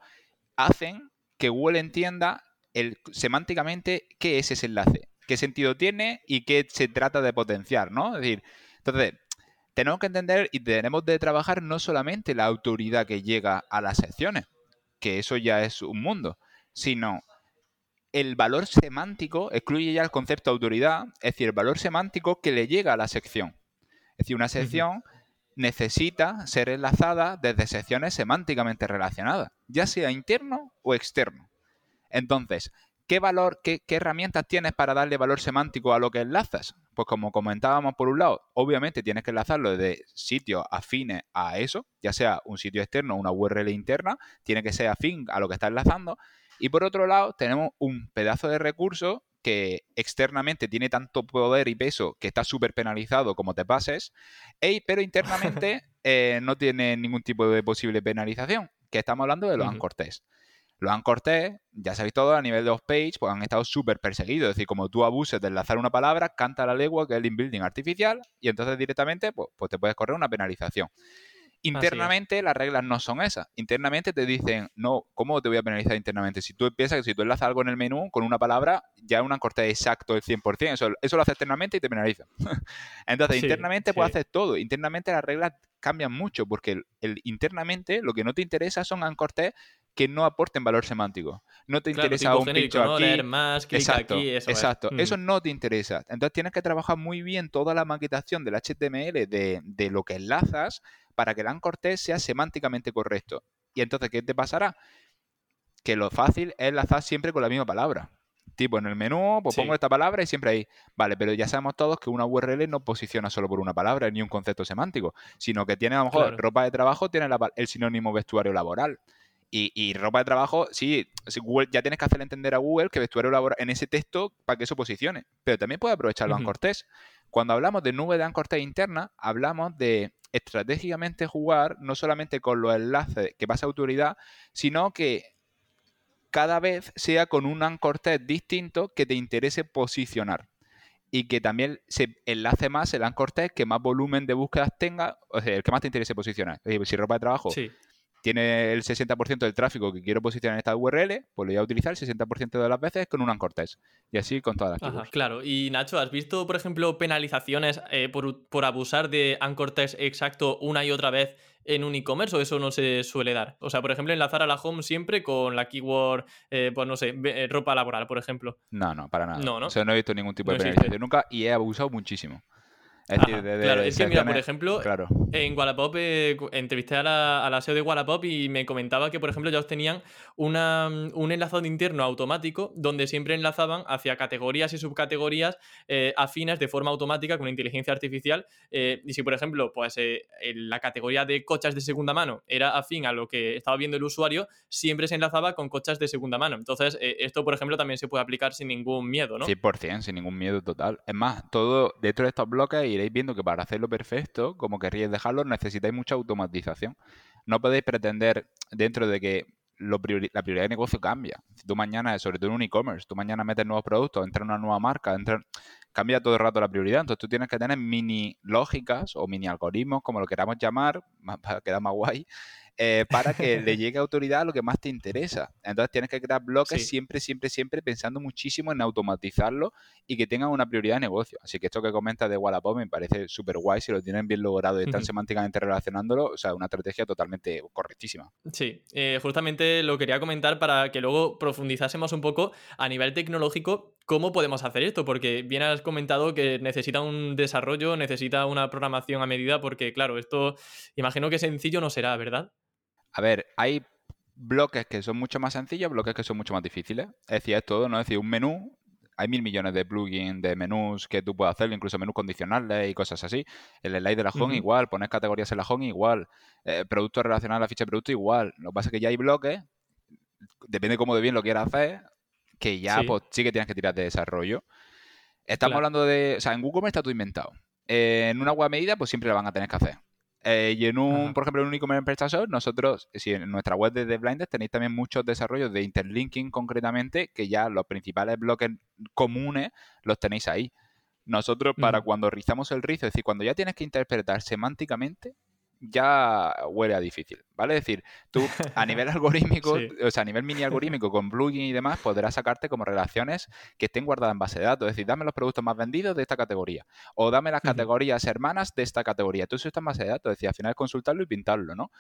hacen que Google entienda el, semánticamente qué es ese enlace, qué sentido tiene y qué se trata de potenciar, ¿no? Es decir, entonces, tenemos que entender y tenemos de trabajar no solamente la autoridad que llega a las secciones, que eso ya es un mundo, sino el valor semántico, excluye ya el concepto de autoridad, es decir, el valor semántico que le llega a la sección. Es decir, una sección necesita ser enlazada desde secciones semánticamente relacionadas, ya sea interno o externo. Entonces, ¿qué valor, qué, qué herramientas tienes para darle valor semántico a lo que enlazas? Pues como comentábamos por un lado, obviamente tienes que enlazarlo de sitios afines a eso, ya sea un sitio externo o una URL interna, tiene que ser afín a lo que está enlazando. Y por otro lado, tenemos un pedazo de recurso que externamente tiene tanto poder y peso que está súper penalizado como te pases, ey, pero internamente [laughs] eh, no tiene ningún tipo de posible penalización, que estamos hablando de los Ujú. anchor test. Los anchor test, ya sabéis todo, a nivel de off-page, pues han estado súper perseguidos. Es decir, como tú abuses de enlazar una palabra, canta la legua, que es el inbuilding artificial, y entonces directamente pues, pues te puedes correr una penalización. Internamente las reglas no son esas. Internamente te dicen, no, ¿cómo te voy a penalizar internamente? Si tú piensas que si tú enlazas algo en el menú con una palabra, ya es un corte exacto del 100%. Eso, eso lo haces externamente y te penaliza. [laughs] Entonces, Sí, internamente sí. puedes hacer todo. Internamente las reglas cambian mucho porque el, el- internamente lo que no te interesa son ancortes que no aporten valor semántico. No te Claro, interesa un genérico, pincho ¿no? aquí. Leer más, Exacto, aquí, eso es. exacto. Mm. Eso no te interesa. Entonces tienes que trabajar muy bien toda la maquetación del HTML de, de lo que enlazas para que el anchor test sea semánticamente correcto. Y entonces, ¿qué te pasará? Que lo fácil es enlazar siempre con la misma palabra. Tipo, en el menú, pues Sí. pongo esta palabra y siempre ahí. Vale, pero ya sabemos todos que una URL no posiciona solo por una palabra ni un concepto semántico, sino que tiene a lo mejor Claro. ropa de trabajo, tiene la el sinónimo vestuario laboral. Y, y ropa de trabajo, sí, Google, ya tienes que hacerle entender a Google que vestuario laboral en ese texto para que eso posicione. Pero también puede aprovechar los Ujú. anchor test. Cuando hablamos de nube de anchor test interna, hablamos de estratégicamente jugar no solamente con los enlaces que pasa autoridad, sino que cada vez sea con un anchor test distinto que te interese posicionar. Y que también se enlace más el anchor test que más volumen de búsquedas tenga, o sea, el que más te interese posicionar. Es decir, si ropa de trabajo Sí. Tiene el 60% del tráfico que quiero posicionar en esta URL, pues lo voy a utilizar el 60% de las veces con un anchor test. Y así con todas las Ajá, claro. Y Nacho, ¿has visto, por ejemplo, penalizaciones eh, por, por, abusar de anchor test exacto una y otra vez en un e-commerce o eso no se suele dar? O sea, por ejemplo, enlazar a la home siempre con la keyword, eh, pues no sé, eh, ropa laboral, por ejemplo. No, no, para nada. No, ¿no? O sea, no he visto ningún tipo de penalización nunca y he abusado muchísimo. Es decir, claro, es que mira, por ejemplo, en Wallapop eh, entrevisté a la, a la, SEO de Wallapop y me comentaba que, por ejemplo, ya tenían una, un enlazado interno automático donde siempre enlazaban hacia categorías y subcategorías eh, afines de forma automática con inteligencia artificial. Eh, y si, por ejemplo, pues la categoría de coches de segunda mano era afín a lo que estaba viendo el usuario, siempre se enlazaba con coches de segunda mano. Entonces, esto, por ejemplo, también se puede aplicar sin ningún miedo, ¿no? 100%, sin ningún miedo total. Es más, todo dentro de estos bloques iréis viendo que para hacerlo perfecto, como querríais dejarlo, necesitáis mucha automatización. No podéis pretender dentro de que la prioridad de negocio cambia. Si tú mañana, sobre todo en un e-commerce, tú mañana metes nuevos productos, entra una nueva marca, entra, cambia todo el rato la prioridad. Entonces tú tienes que tener mini lógicas o mini algoritmos, como lo queramos llamar, [laughs] para quedar más guay, eh, para que le [laughs] llegue autoridad a lo que más te interesa. Entonces tienes que crear bloques siempre, siempre, siempre pensando muchísimo en automatizarlo y que tengan una prioridad de negocio. Así que esto que comentas de Wallapop me parece súper guay si lo tienen bien logrado y están semánticamente relacionándolo. O sea, una estrategia totalmente correctísima. Sí, eh, justamente lo quería comentar para que luego profundizásemos un poco a nivel tecnológico ¿Cómo podemos hacer esto? Porque bien has comentado que necesita un desarrollo, necesita una programación a medida, porque claro, esto imagino que sencillo no será, ¿verdad? A ver, hay bloques que son mucho más sencillos, bloques que son mucho más difíciles. Es decir, es todo, ¿no? Es decir, un menú, hay mil millones de plugins, de menús que tú puedes hacer, incluso menús condicionales y cosas así. El slide de la home igual, poner categorías en la home igual, eh, productos relacionados a la ficha de producto igual. Lo que pasa es que ya hay bloques, depende de cómo de bien lo quieras hacer, que ya sí. pues sí que tienes que tirar de desarrollo. Estamos hablando de, o sea, en Google está todo inventado. en una web medida, pues siempre la van a tener que hacer. Eh, y en un, por ejemplo, en un e-commerce nosotros, si en nuestra web de The tenéis también muchos desarrollos de interlinking concretamente, que ya los principales bloques comunes los tenéis ahí. Nosotros, para cuando rizamos el rizo, es decir, cuando ya tienes que interpretar semánticamente, ya huele a difícil, ¿vale? Es decir, tú a [laughs] nivel algorítmico, o sea, a nivel mini algorítmico con plugin y demás, podrás sacarte como relaciones que estén guardadas en base de datos. Es decir, dame los productos más vendidos de esta categoría o dame las categorías hermanas de esta categoría. Tú eso está en base de datos, es decir, al final es consultarlo y pintarlo, ¿no?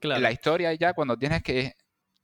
Claro. La historia ya cuando tienes que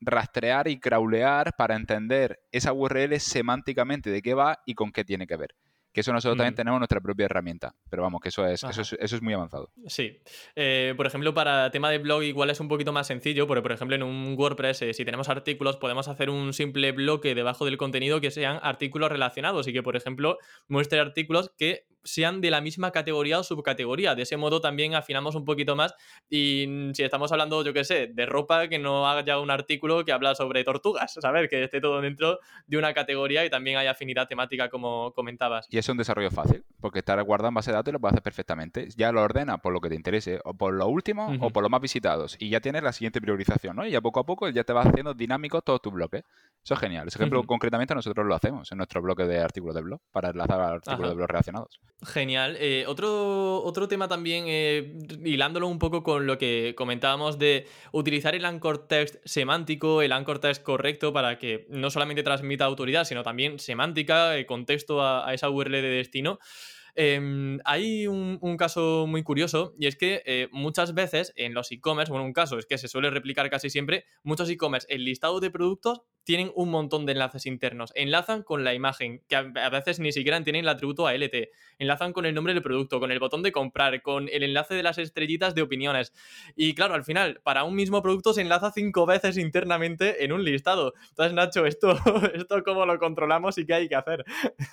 rastrear y crawlear para entender esa URL semánticamente de qué va y con qué tiene que ver que eso nosotros también tenemos nuestra propia herramienta. Pero vamos, que eso es, eso es, eso es, muy avanzado. Sí. Eh, por ejemplo, para tema de blog igual es un poquito más sencillo, porque por ejemplo en un WordPress, eh, si tenemos artículos, podemos hacer un simple bloque debajo del contenido que sean artículos relacionados y que, por ejemplo, muestre artículos que sean de la misma categoría o subcategoría. De ese modo también afinamos un poquito más y si estamos hablando, yo qué sé, de ropa, que no haya un artículo que habla sobre tortugas, ¿sabes? Que esté todo dentro de una categoría y también hay afinidad temática como comentabas. Y es un desarrollo fácil, porque está guardado en base de datos y lo puedes hacer perfectamente. Ya lo ordena por lo que te interese, o por lo último o por los más visitados. Y ya tienes la siguiente priorización, ¿no? Y ya poco a poco ya te vas haciendo dinámico todo tu bloque. Eso es genial. Ese ejemplo, concretamente, nosotros lo hacemos en nuestro bloque de artículos de blog, para enlazar artículos de blog relacionados. Genial. Eh, otro, otro tema también, eh, hilándolo un poco con lo que comentábamos de utilizar el anchor text semántico, el anchor text correcto para que no solamente transmita autoridad, sino también semántica, eh, contexto a, esa URL de destino. Em, hay un, caso muy curioso y es que muchas veces en los e-commerce, bueno, un caso es que se suele replicar casi siempre, muchos e-commerce, el listado de productos tienen un montón de enlaces internos. Enlazan con la imagen, que a veces ni siquiera tienen el atributo ALT. Enlazan con el nombre del producto, con el botón de comprar, con el enlace de las estrellitas de opiniones. Y claro, al final, para un mismo producto se enlaza cinco veces internamente en un listado. Entonces, Nacho, ¿esto, [laughs] esto cómo lo controlamos y qué hay que hacer?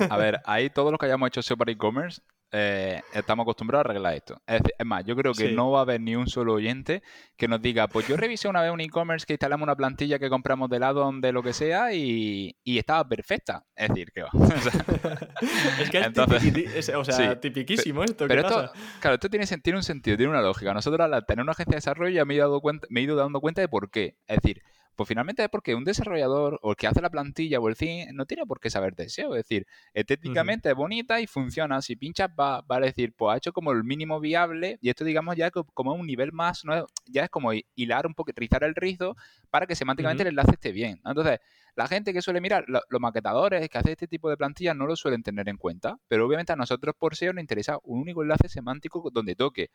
A ver, [laughs] ahí todo lo que hayamos hecho sobre e-commerce eh, estamos acostumbrados a arreglar esto. Es, más, yo creo que no va a haber ni un solo oyente que nos diga, pues yo revisé una vez un e-commerce que instalamos una plantilla que compramos de lado de lo que sea y, estaba perfecta. Es decir, que va. [laughs] [laughs] es que es, o sea, tipiquísimo esto. Pero esto, claro, esto tiene, un sentido, tiene una lógica. Nosotros al tener una agencia de desarrollo ya me he, dado cuenta, me he ido dando cuenta de por qué. Es decir, Pues finalmente es porque un desarrollador o el que hace la plantilla o el theme no tiene por qué saber de SEO. Es decir, estéticamente es bonita y funciona. Si pinchas va, va a decir, pues ha hecho como el mínimo viable y esto digamos ya como un nivel más, ¿no? ya es como hilar un poco, rizar el rizo para que semánticamente el enlace esté bien. Entonces, la gente que suele mirar, los maquetadores que hacen este tipo de plantillas no lo suelen tener en cuenta, pero obviamente a nosotros por SEO nos interesa un único enlace semántico donde toque.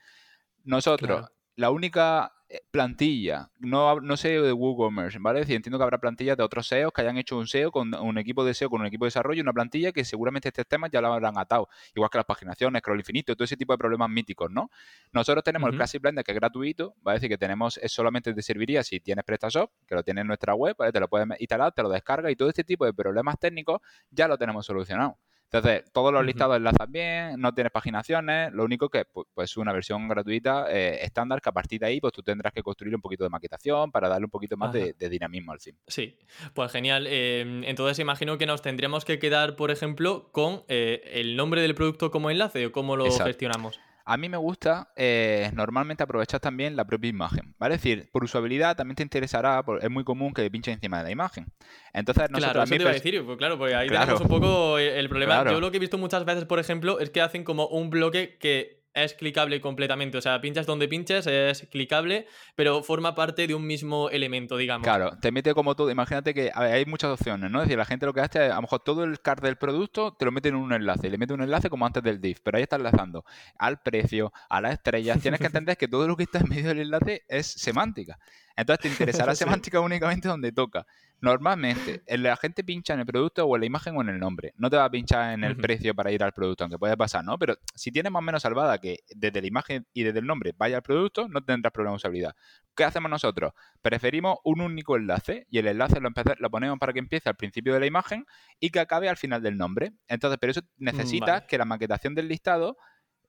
Nosotros, la única eh, plantilla, no, no sé de WooCommerce, ¿vale? Es entiendo que habrá plantillas de otros SEOs que hayan hecho un SEO con un equipo de SEO, con un equipo de desarrollo, una plantilla que seguramente estos temas ya lo habrán atado. Igual que las paginaciones, scroll infinito, todo ese tipo de problemas míticos, ¿no? Nosotros tenemos el Classic Blender que es gratuito, ¿vale? Es decir, que tenemos, es solamente te serviría si tienes PrestaShop, que lo tienes en nuestra web, ¿vale? Te lo puedes instalar, te lo descargas y todo este tipo de problemas técnicos ya lo tenemos solucionado. Entonces, todos los listados enlazan bien, no tienes paginaciones, lo único que pues, pues una versión gratuita eh, estándar que a partir de ahí pues tú tendrás que construir un poquito de maquetación para darle un poquito más de, dinamismo al fin. Sí, pues genial. Em, entonces imagino que nos tendríamos que quedar, por ejemplo, con eh, el nombre del producto como enlace o cómo lo gestionamos. A mí me gusta eh, normalmente aprovechar también la propia imagen, ¿vale? Es decir, por usabilidad también te interesará, es muy común que pinches encima de la imagen. Entonces, nosotros claro, eso te iba a decir, pues claro, pues ahí tenemos un poco el problema. Yo lo que he visto muchas veces, por ejemplo, es que hacen como un bloque que es clicable completamente. O sea, pinchas donde pinches, es clicable, pero forma parte de un mismo elemento, digamos. Claro, te mete como todo. Imagínate que hay muchas opciones, ¿no? Es decir, la gente lo que hace es, a lo mejor todo el card del producto te lo mete en un enlace. Y le mete un enlace como antes del div, pero ahí está enlazando al precio, a las estrellas. Tienes que [laughs] entender que todo lo que está en medio del enlace es semántica. Entonces te interesará [laughs] la semántica únicamente donde toca. Normalmente, la gente pincha en el producto o en la imagen o en el nombre. No te va a pinchar en el precio para ir al producto, aunque puede pasar, ¿no? Pero si tienes más o menos salvada que desde la imagen y desde el nombre vaya al producto, no tendrás problema de usabilidad. ¿Qué hacemos nosotros? Preferimos un único enlace y el enlace lo, lo ponemos para que empiece al principio de la imagen y que acabe al final del nombre. Entonces, pero eso necesita que la maquetación del listado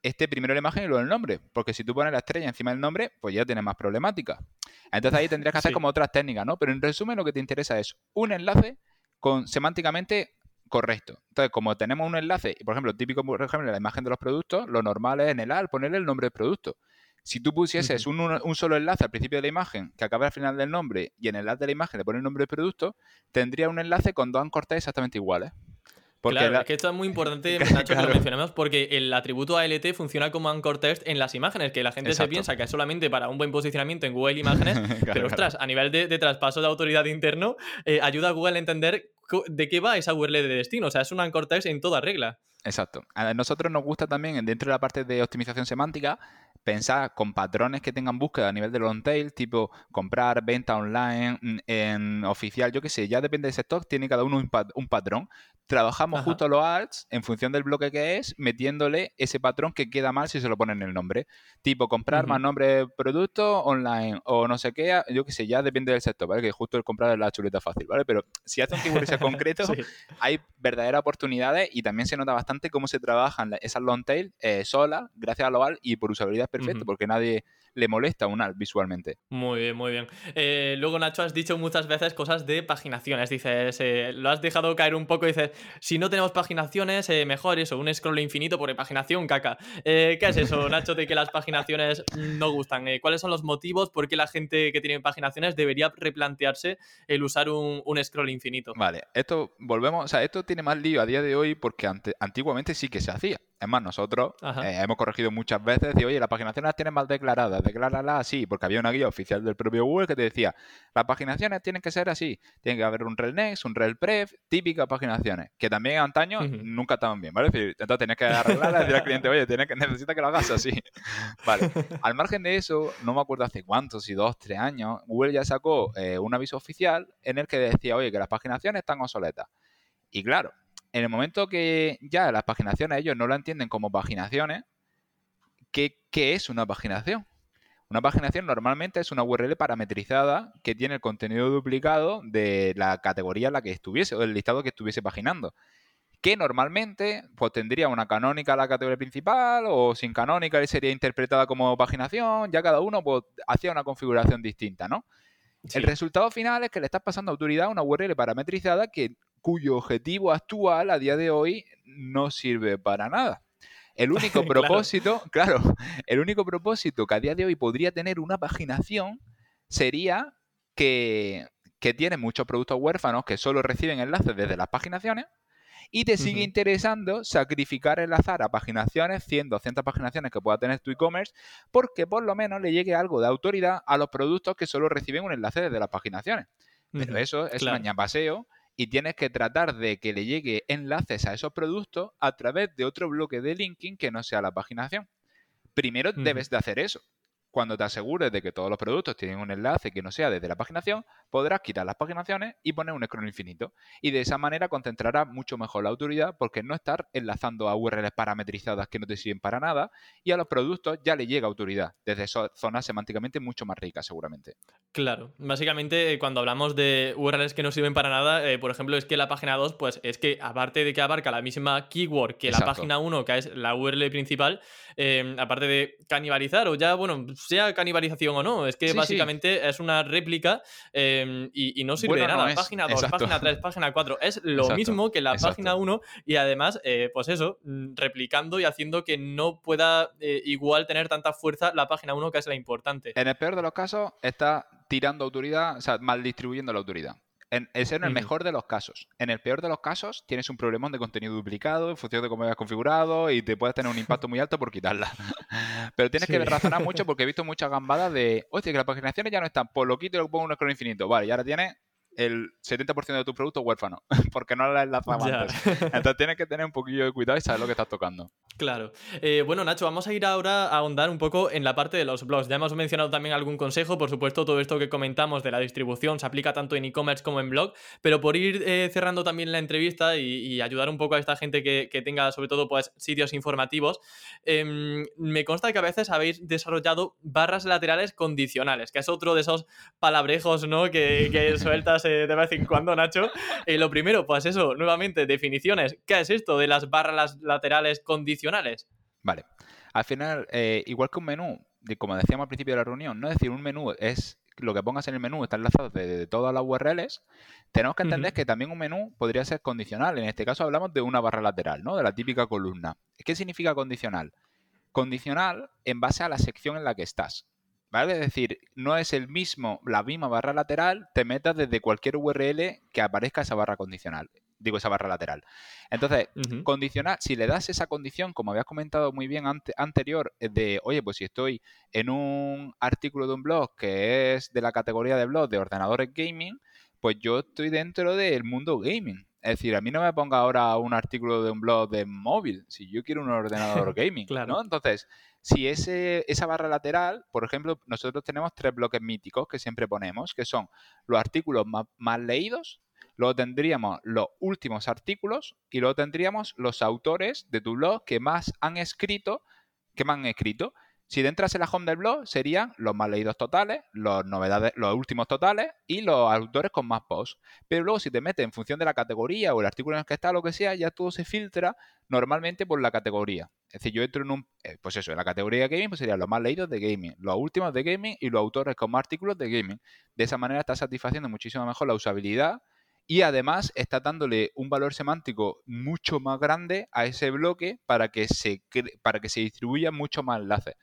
esté primero la imagen y luego el nombre. Porque si tú pones la estrella encima del nombre, pues ya tienes más problemática. Entonces ahí tendrías que hacer como otras técnicas, ¿no? Pero en resumen lo que te interesa es un enlace con semánticamente correcto. Entonces, como tenemos un enlace, por ejemplo, típico, por ejemplo, en la imagen de los productos, lo normal es en el al ponerle el nombre del producto. Si tú pusieses un, un, solo enlace al principio de la imagen que acabe al final del nombre y en el enlace de la imagen le pones el nombre del producto, tendría un enlace con dos ancortes exactamente iguales claro, es que esto es muy importante, [laughs] Nacho, que lo mencionemos, porque el atributo ALT funciona como anchor text en las imágenes, que la gente se piensa que es solamente para un buen posicionamiento en Google Imágenes, [laughs] pero ostras, a nivel de, traspaso de autoridad interno, eh, ayuda a Google a entender de qué va esa URL de destino. O sea, es un anchor text en toda regla. Exacto. A nosotros nos gusta también, dentro de la parte de optimización semántica, pensar con patrones que tengan búsqueda a nivel de long tail, tipo comprar, venta online, mm, en oficial, yo qué sé, ya depende del sector, tiene cada uno un, patrón. Trabajamos justo los ads en función del bloque que es, metiéndole ese patrón que queda mal si se lo ponen en el nombre. Tipo comprar más nombre de producto online o no sé qué, yo qué sé, ya depende del sector, ¿vale? Que justo el comprar es la chuleta fácil, ¿vale? Pero si hace un keyword [laughs] concreto, hay verdaderas oportunidades y también se nota bastante cómo se trabajan esas long tail eh, solas, gracias a lo al y por usabilidad perfecto, porque nadie le molesta un alt visualmente. Muy bien, muy bien. Eh, luego, Nacho, has dicho muchas veces cosas de paginaciones. Dices, eh, lo has dejado caer un poco. Dices, si no tenemos paginaciones, eh, mejor eso, un scroll infinito por paginación, caca. ¿Qué es eso, Nacho, de que las paginaciones no gustan? ¿Cuáles son los motivos por qué la gente que tiene paginaciones debería replantearse el usar un, scroll infinito? Vale, esto volvemos, o sea, esto tiene más lío a día de hoy porque antiguamente sí que se hacía. Es más, nosotros eh, hemos corregido muchas veces y oye, las paginaciones las tienes mal declaradas, declárala así, porque había una guía oficial del propio Google que te decía, las paginaciones tienen que ser así, tiene que haber un rel next, un rel pref, típicas paginaciones, que también antaño nunca estaban bien, ¿vale? Entonces tenías que arreglarlas y decir al cliente, oye, tienes que, necesita que lo hagas así. [laughs] Vale, al margen de eso, no me acuerdo hace cuántos, si dos, tres años, Google ya sacó eh, un aviso oficial en el que decía, oye, que las paginaciones están obsoletas. Y claro, en el momento que ya las paginaciones ellos no la entienden como paginaciones, ¿qué, es una paginación? Una paginación normalmente es una URL parametrizada que tiene el contenido duplicado de la categoría en la que estuviese o del listado que estuviese paginando. Que normalmente pues, tendría una canónica la categoría principal o sin canónica y sería interpretada como paginación. Ya cada uno pues, hacía una configuración distinta, ¿no? El resultado final es que le estás pasando autoridad a una URL parametrizada que cuyo objetivo actual a día de hoy no sirve para nada. El [laughs] único propósito, claro. [laughs] el único propósito que a día de hoy podría tener una paginación sería que, que tiene muchos productos huérfanos que solo reciben enlaces desde las paginaciones y te sigue interesando sacrificar enlazar a paginaciones, 100, 200 paginaciones que pueda tener tu e-commerce, porque por lo menos le llegue algo de autoridad a los productos que solo reciben un enlace desde las paginaciones. Pero eso es un añapaseo y tienes que tratar de que le llegue enlaces a esos productos a través de otro bloque de linking que no sea la paginación. Primero debes de hacer eso. Cuando te asegures de que todos los productos tienen un enlace que no sea desde la paginación, podrás quitar las paginaciones y poner un scroll infinito. Y de esa manera concentrarás mucho mejor la autoridad porque no estar enlazando a URLs parametrizadas que no te sirven para nada y a los productos ya le llega autoridad desde zonas semánticamente mucho más ricas seguramente. Claro, básicamente eh, cuando hablamos de URLs que no sirven para nada, eh, por ejemplo, es que la página 2, pues es que aparte de que abarca la misma keyword que la página 1, que es la URL principal, eh, aparte de canibalizar o ya, bueno, sea canibalización o no, es que básicamente es una réplica em, y, no sirve de nada. página 2, página 3, página 4, es lo mismo que la página 1 y además, eh, pues eso, mm, replicando y haciendo que no pueda eh, igual tener tanta fuerza la página 1 que es la importante. En el peor de los casos está tirando autoridad, o sea, mal distribuyendo la autoridad. En, ese en el mejor de los casos. En el peor de los casos, tienes un problemón de contenido duplicado en función de cómo hayas configurado y te puedes tener un [laughs] impacto muy alto por quitarla. [laughs] Pero tienes que razonar mucho [laughs] porque he visto muchas gambadas de, hostia, que las paginaciones ya no están, por lo quito y lo pongo en un scroll infinito. Vale, y ahora tienes el 70% de tu producto huérfano, [laughs] porque no la enlazamos antes. [laughs] Entonces tienes que tener un poquillo de cuidado y saber lo que estás tocando. Claro. Eh, bueno, Nacho, vamos a ir ahora a ahondar un poco en la parte de los blogs. Ya hemos mencionado también algún consejo, por supuesto, todo esto que comentamos de la distribución se aplica tanto en e-commerce como en blog, pero por ir eh, cerrando también la entrevista y, ayudar un poco a esta gente que, tenga sobre todo pues sitios informativos, em, me consta que a veces habéis desarrollado barras laterales condicionales, que es otro de esos palabrejos ¿no? que, que [laughs] sueltas de vez en cuando, Nacho. Eh, lo primero, pues eso, nuevamente, definiciones. ¿Qué es esto de las barras laterales condicionales? Vale. Al final, eh, igual que un menú, como decíamos al principio de la reunión, no es decir, un menú es lo que pongas en el menú está enlazado de, todas las URLs, tenemos que entender que también un menú podría ser condicional. En este caso hablamos de una barra lateral, ¿no? De la típica columna. ¿Qué significa condicional? Condicional en base a la sección en la que estás. ¿Vale? Es decir, no es el mismo, la misma barra lateral, te metas desde cualquier URL que aparezca esa barra condicional. Digo, esa barra lateral. Entonces, condicional, si le das esa condición, como habías comentado muy bien anterior, eh, de, oye, pues si estoy en un artículo de un blog que es de la categoría de blog de ordenadores gaming, pues yo estoy dentro del mundo gaming. Es decir, a mí no me ponga ahora un artículo de un blog de móvil, si yo quiero un ordenador [laughs] gaming, claro. ¿no? Entonces, si ese, esa barra lateral, por ejemplo, nosotros tenemos tres bloques míticos que siempre ponemos, que son los artículos más, leídos, luego tendríamos los últimos artículos y luego tendríamos los autores de tu blog que más han escrito, que más han escrito. Si entras en la home del blog, serían los más leídos totales, los novedades, los últimos totales y los autores con más posts. Pero luego, si te metes en función de la categoría o el artículo en el que está, lo que sea, ya todo se filtra normalmente por la categoría. Es decir, yo entro en un, eh, pues eso, en la categoría de gaming, pues serían los más leídos de gaming, los últimos de gaming y los autores con más artículos de gaming. De esa manera está satisfaciendo muchísimo mejor la usabilidad y además está dándole un valor semántico mucho más grande a ese bloque para que se, para que se distribuya mucho más enlaces.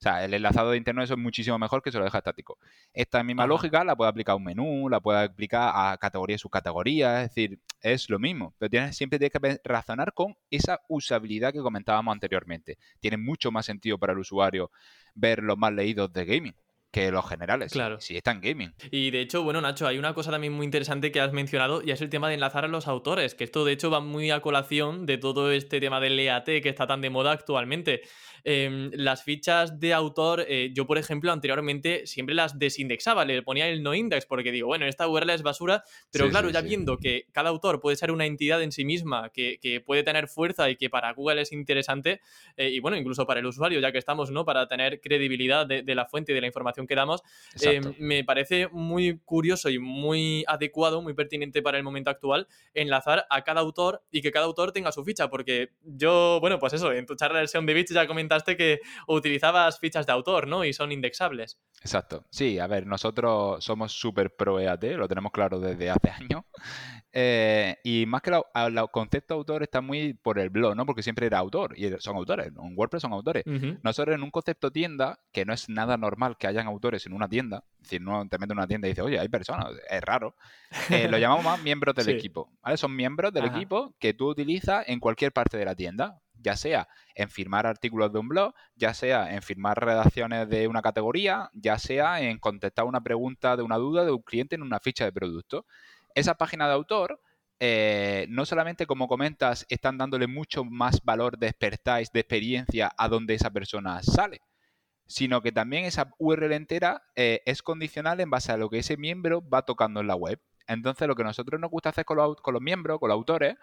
O sea, el enlazado de interno eso es muchísimo mejor que se lo deja estático. Esta misma lógica la puede aplicar a un menú, la puede aplicar a categorías y subcategorías, es decir, es lo mismo. Pero tienes, siempre tienes que razonar con esa usabilidad que comentábamos anteriormente. Tiene mucho más sentido para el usuario ver los más leídos de gaming que los generales. Claro. Si, están gaming. Y de hecho, bueno, Nacho, hay una cosa también muy interesante que has mencionado y es el tema de enlazar a los autores, que esto de hecho va muy a colación de todo este tema del EAT que está tan de moda actualmente. Em, las fichas de autor, eh, yo por ejemplo anteriormente siempre las desindexaba, le ponía el no index porque digo, bueno, esta URL es basura, pero claro, ya viendo que cada autor puede ser una entidad en sí misma, que, puede tener fuerza y que para Google es interesante, eh, y bueno, incluso para el usuario, ya que estamos, ¿no? Para tener credibilidad de, la fuente y de la información que damos, em, me parece muy curioso y muy adecuado, muy pertinente para el momento actual, enlazar a cada autor y que cada autor tenga su ficha, porque yo, bueno, pues eso, en tu charla del Seon de Beach ya comenté que utilizabas fichas de autor, ¿no? Y son indexables. Exacto. Sí, a ver, nosotros somos súper pro EAT, lo tenemos claro desde hace [laughs] años. Eh, y más que el concepto autor está muy por el blog, ¿no? Porque siempre era autor y son autores, en WordPress son autores. Nosotros en un concepto tienda, que no es nada normal que hayan autores en una tienda, es decir, no te metes en una tienda y dices, oye, hay personas, es raro, eh, lo llamamos más miembros del [laughs] equipo, ¿vale? Son miembros del equipo que tú utilizas en cualquier parte de la tienda, ya sea en firmar artículos de un blog, ya sea en firmar redacciones de una categoría, ya sea en contestar una pregunta de una duda de un cliente en una ficha de producto. Esa página de autor eh, no solamente, como comentas, están dándole mucho más valor de expertise, de experiencia a donde esa persona sale, sino que también esa URL entera eh, es condicional en base a lo que ese miembro va tocando en la web. Entonces, lo que nosotros nos gusta hacer con los, miembros, con los autores,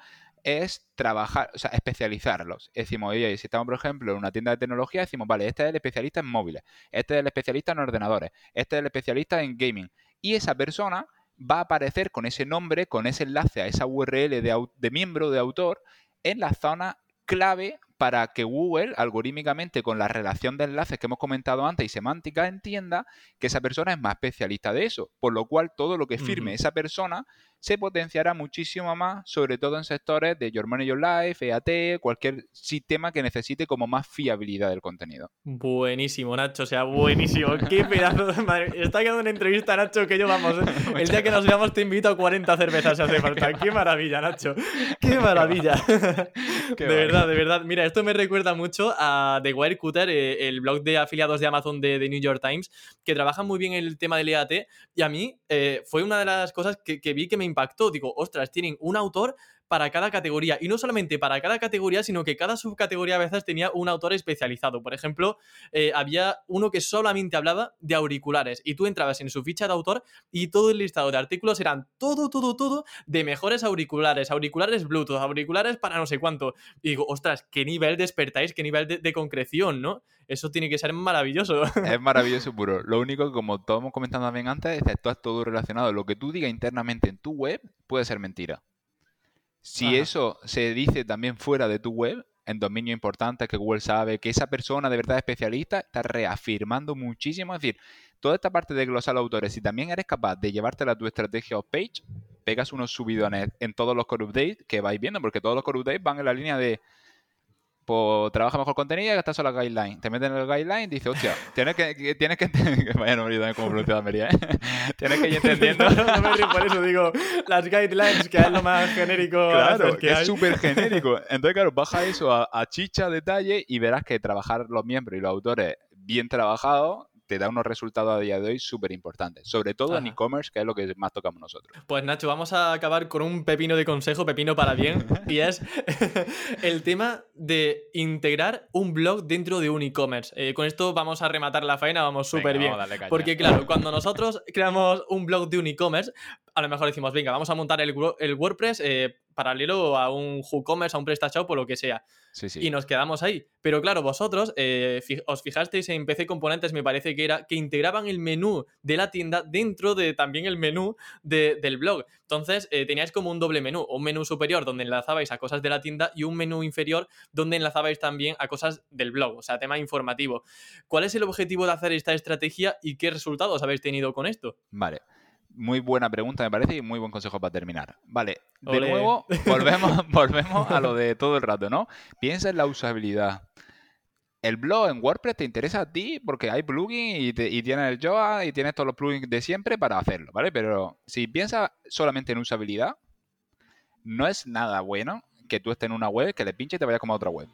es trabajar, o sea, especializarlos. Decimos, oye, si estamos, por ejemplo, en una tienda de tecnología, decimos, vale, este es el especialista en móviles, este es el especialista en ordenadores, este es el especialista en gaming. Y esa persona va a aparecer con ese nombre, con ese enlace a esa URL de miembro, de autor, en la zona clave para que Google, algorítmicamente, con la relación de enlaces que hemos comentado antes y semántica, entienda que esa persona es más especialista de eso. Por lo cual, todo lo que firme esa persona se potenciará muchísimo más, sobre todo en sectores de Your Money Your Life, EAT, cualquier sistema que necesite como más fiabilidad del contenido. Buenísimo, Nacho, o sea, buenísimo. Qué pedazo de madre. Está quedando una entrevista, Nacho, que yo vamos. [laughs] El día que nos veamos te invito a 40 cervezas si hace falta. [laughs] Qué maravilla, Nacho. Qué maravilla. [laughs] de verdad, de verdad. Mira, esto me recuerda mucho a The Wirecutter, eh, el blog de afiliados de Amazon de, The New York Times, que trabaja muy bien el tema del EAT. Y a mí eh, fue una de las cosas que, que vi que me impactó. Digo, ostras, tienen un autor para cada categoría. Y no solamente para cada categoría, sino que cada subcategoría a veces tenía un autor especializado. Por ejemplo, eh, había uno que solamente hablaba de auriculares. Y tú entrabas en su ficha de autor y todo el listado de artículos eran todo, todo, todo de mejores auriculares, auriculares Bluetooth, auriculares para no sé cuánto. Y digo, ostras, qué nivel despertáis, qué nivel de, concreción, ¿no? Eso tiene que ser maravilloso. [laughs] Es maravilloso, puro. Lo único que, como todos hemos comentado también antes, es que todo relacionado. Lo que tú digas internamente en tu web puede ser mentira. Si eso se dice también fuera de tu web, en dominio importante que Google sabe que esa persona de verdad es especialista, está reafirmando muchísimo. Es decir, toda esta parte de glosar autores, si también eres capaz de llevártela a tu estrategia off-page, pegas unos subidones en todos los core updates que vais viendo, porque todos los core updates van en la línea de pues trabaja mejor contenido y gastas solo la guideline. Te meten en el guideline y dices, hostia, tienes que, tienes que [laughs] vaya no también como pronunciado María, ¿eh? [laughs] tienes que ir [laughs] entendiendo. no, me río por eso, digo, las guidelines, que es lo más genérico. Claro, que, es súper genérico. Entonces, claro, baja eso a, a chicha, detalle y verás que trabajar los miembros y los autores bien trabajados te da unos resultados a día de hoy súper importantes, sobre todo en e-commerce, que es lo que más tocamos nosotros. Pues Nacho, vamos a acabar con un pepino de consejo, pepino para bien, [laughs] y es el tema de integrar un blog dentro de un e-commerce. Eh, con esto vamos a rematar la faena, vamos súper bien. Porque claro, cuando nosotros creamos un blog de un e-commerce, a lo mejor decimos, venga, vamos a montar el, WordPress eh, paralelo a un WooCommerce, a un PrestaShop o lo que sea. Y nos quedamos ahí. Pero claro, vosotros eh, os fijasteis en PC Componentes, me parece que era, que integraban el menú de la tienda dentro de también el menú del blog. Entonces, eh, teníais como un doble menú, un menú superior donde enlazabais a cosas de la tienda y un menú inferior donde enlazabais también a cosas del blog, o sea, tema informativo. ¿Cuál es el objetivo de hacer esta estrategia y qué resultados habéis tenido con esto? Vale muy buena pregunta, me parece, y muy buen consejo para terminar. Vale, de nuevo, [laughs] volvemos, volvemos a lo de todo el rato, ¿no? Piensa en la usabilidad. El blog en WordPress te interesa a ti porque hay plugins y, y tienes el Joa y tienes todos los plugins de siempre para hacerlo, ¿vale? Pero si piensas solamente en usabilidad, no es nada bueno que tú estés en una web, que le pinche y te vayas como a otra web.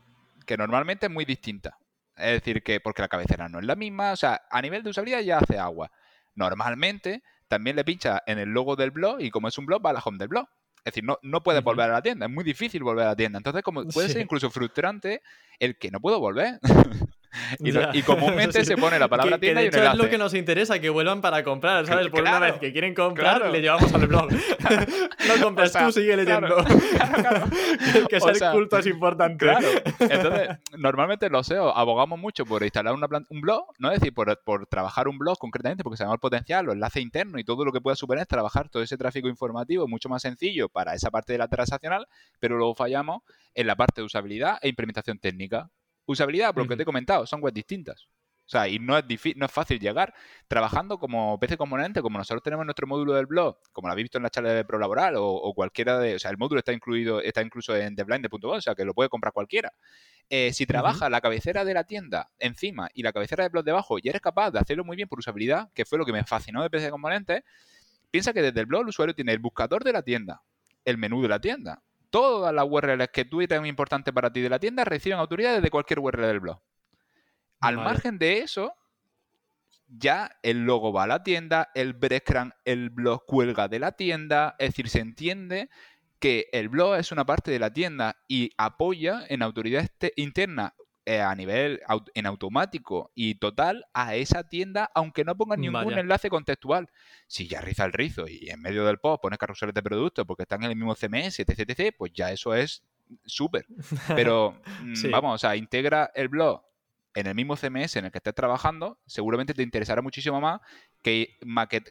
Que normalmente es muy distinta. Es decir, que porque la cabecera no es la misma, o sea, a nivel de usabilidad ya hace agua. Normalmente también le pincha en el logo del blog y como es un blog va a la home del blog. Es decir, no, no puedes volver a la tienda, es muy difícil volver a la tienda. Entonces, como puede ser incluso frustrante el que no puedo volver. [laughs] [laughs] Y, comúnmente se pone la palabra tienda que de hecho es lo que nos interesa, que vuelvan para comprar, ¿sabes? Por una vez que quieren comprar, le llevamos al blog. [laughs] no compras tú, sigue leyendo. [laughs] que ser culto es importante. Claro. Entonces, normalmente los SEO abogamos mucho por instalar un blog, no es decir, por, por trabajar un blog concretamente, porque sabemos el potencial, los enlaces internos y todo lo que pueda suponer trabajar todo ese tráfico informativo mucho más sencillo para esa parte de la transaccional, pero luego fallamos en la parte de usabilidad e implementación técnica. Usabilidad, por lo que te he comentado, son webs distintas. sea, y no es, difícil, no es fácil llegar trabajando como PC componente, como nosotros tenemos nuestro módulo del blog, como lo habéis visto en la charla de Pro Laboral o, cualquiera de... O sea, el módulo está incluido, está incluso en TheBlind.com, o sea, que lo puede comprar cualquiera. Eh, si trabaja la cabecera de la tienda encima y la cabecera del blog debajo y eres capaz de hacerlo muy bien por usabilidad, que fue lo que me fascinó de PC Componentes, piensa que desde el blog el usuario tiene el buscador de la tienda, el menú de la tienda. Todas las URLs que tú y muy importantes para ti de la tienda reciben autoridad desde cualquier URL del blog. Al margen de eso, ya el logo va a la tienda, el breadcrumb, el blog cuelga de la tienda, es decir, se entiende que el blog es una parte de la tienda y apoya en autoridad este, interna eh, a nivel en automático y total a esa tienda, aunque no ponga ningún enlace contextual. Si ya riza el rizo y en medio del post pones carruseles de productos porque están en el mismo CMS, etc, etc pues ya eso es súper. [laughs] Pero mm, vamos, o sea, integra el blog en el mismo CMS en el que estés trabajando, seguramente te interesará muchísimo más que,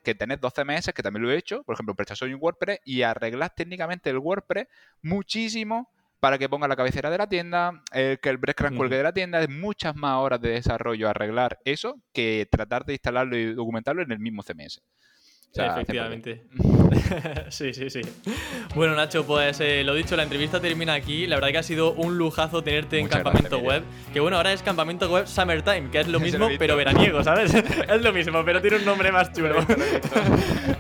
que, tener dos CMS, que también lo he hecho, por ejemplo, PrestaShop y WordPress, y arreglar técnicamente el WordPress muchísimo para que ponga la cabecera de la tienda, que el breadcrumb cuelgue de la tienda, es muchas más horas de desarrollo arreglar eso que tratar de instalarlo y documentarlo en el mismo CMS. Efectivamente. [laughs] sí, sí, sí. Bueno, Nacho, pues eh, lo dicho, la entrevista termina aquí. La verdad que ha sido un lujazo tenerte en Campamento Web. Que bueno, ahora es Campamento Web Summertime, que es lo [laughs] mismo, pero veraniego, ¿sabes? [laughs] es lo mismo, pero tiene un nombre más chulo.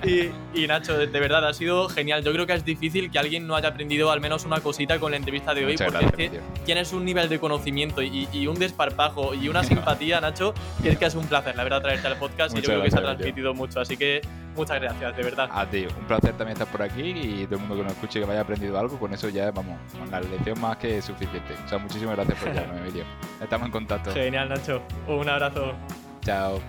y, Nacho, de, verdad, ha sido genial. Yo creo que es difícil que alguien no haya aprendido al menos una cosita con la entrevista de hoy, porque es que tienes un nivel de conocimiento y, un desparpajo y una simpatía, Nacho, que es que es un placer, la verdad, traerte al podcast y yo creo que se ha transmitido mucho. Así que Muchas gracias, de verdad. A ti, un placer también estar por aquí y todo el mundo que nos escuche que me haya aprendido algo, con eso ya vamos, con la lección más que suficiente. O sea, muchísimas gracias por [laughs] llamarme, Emilio. Estamos en contacto. Genial, Nacho. Un abrazo. Chao.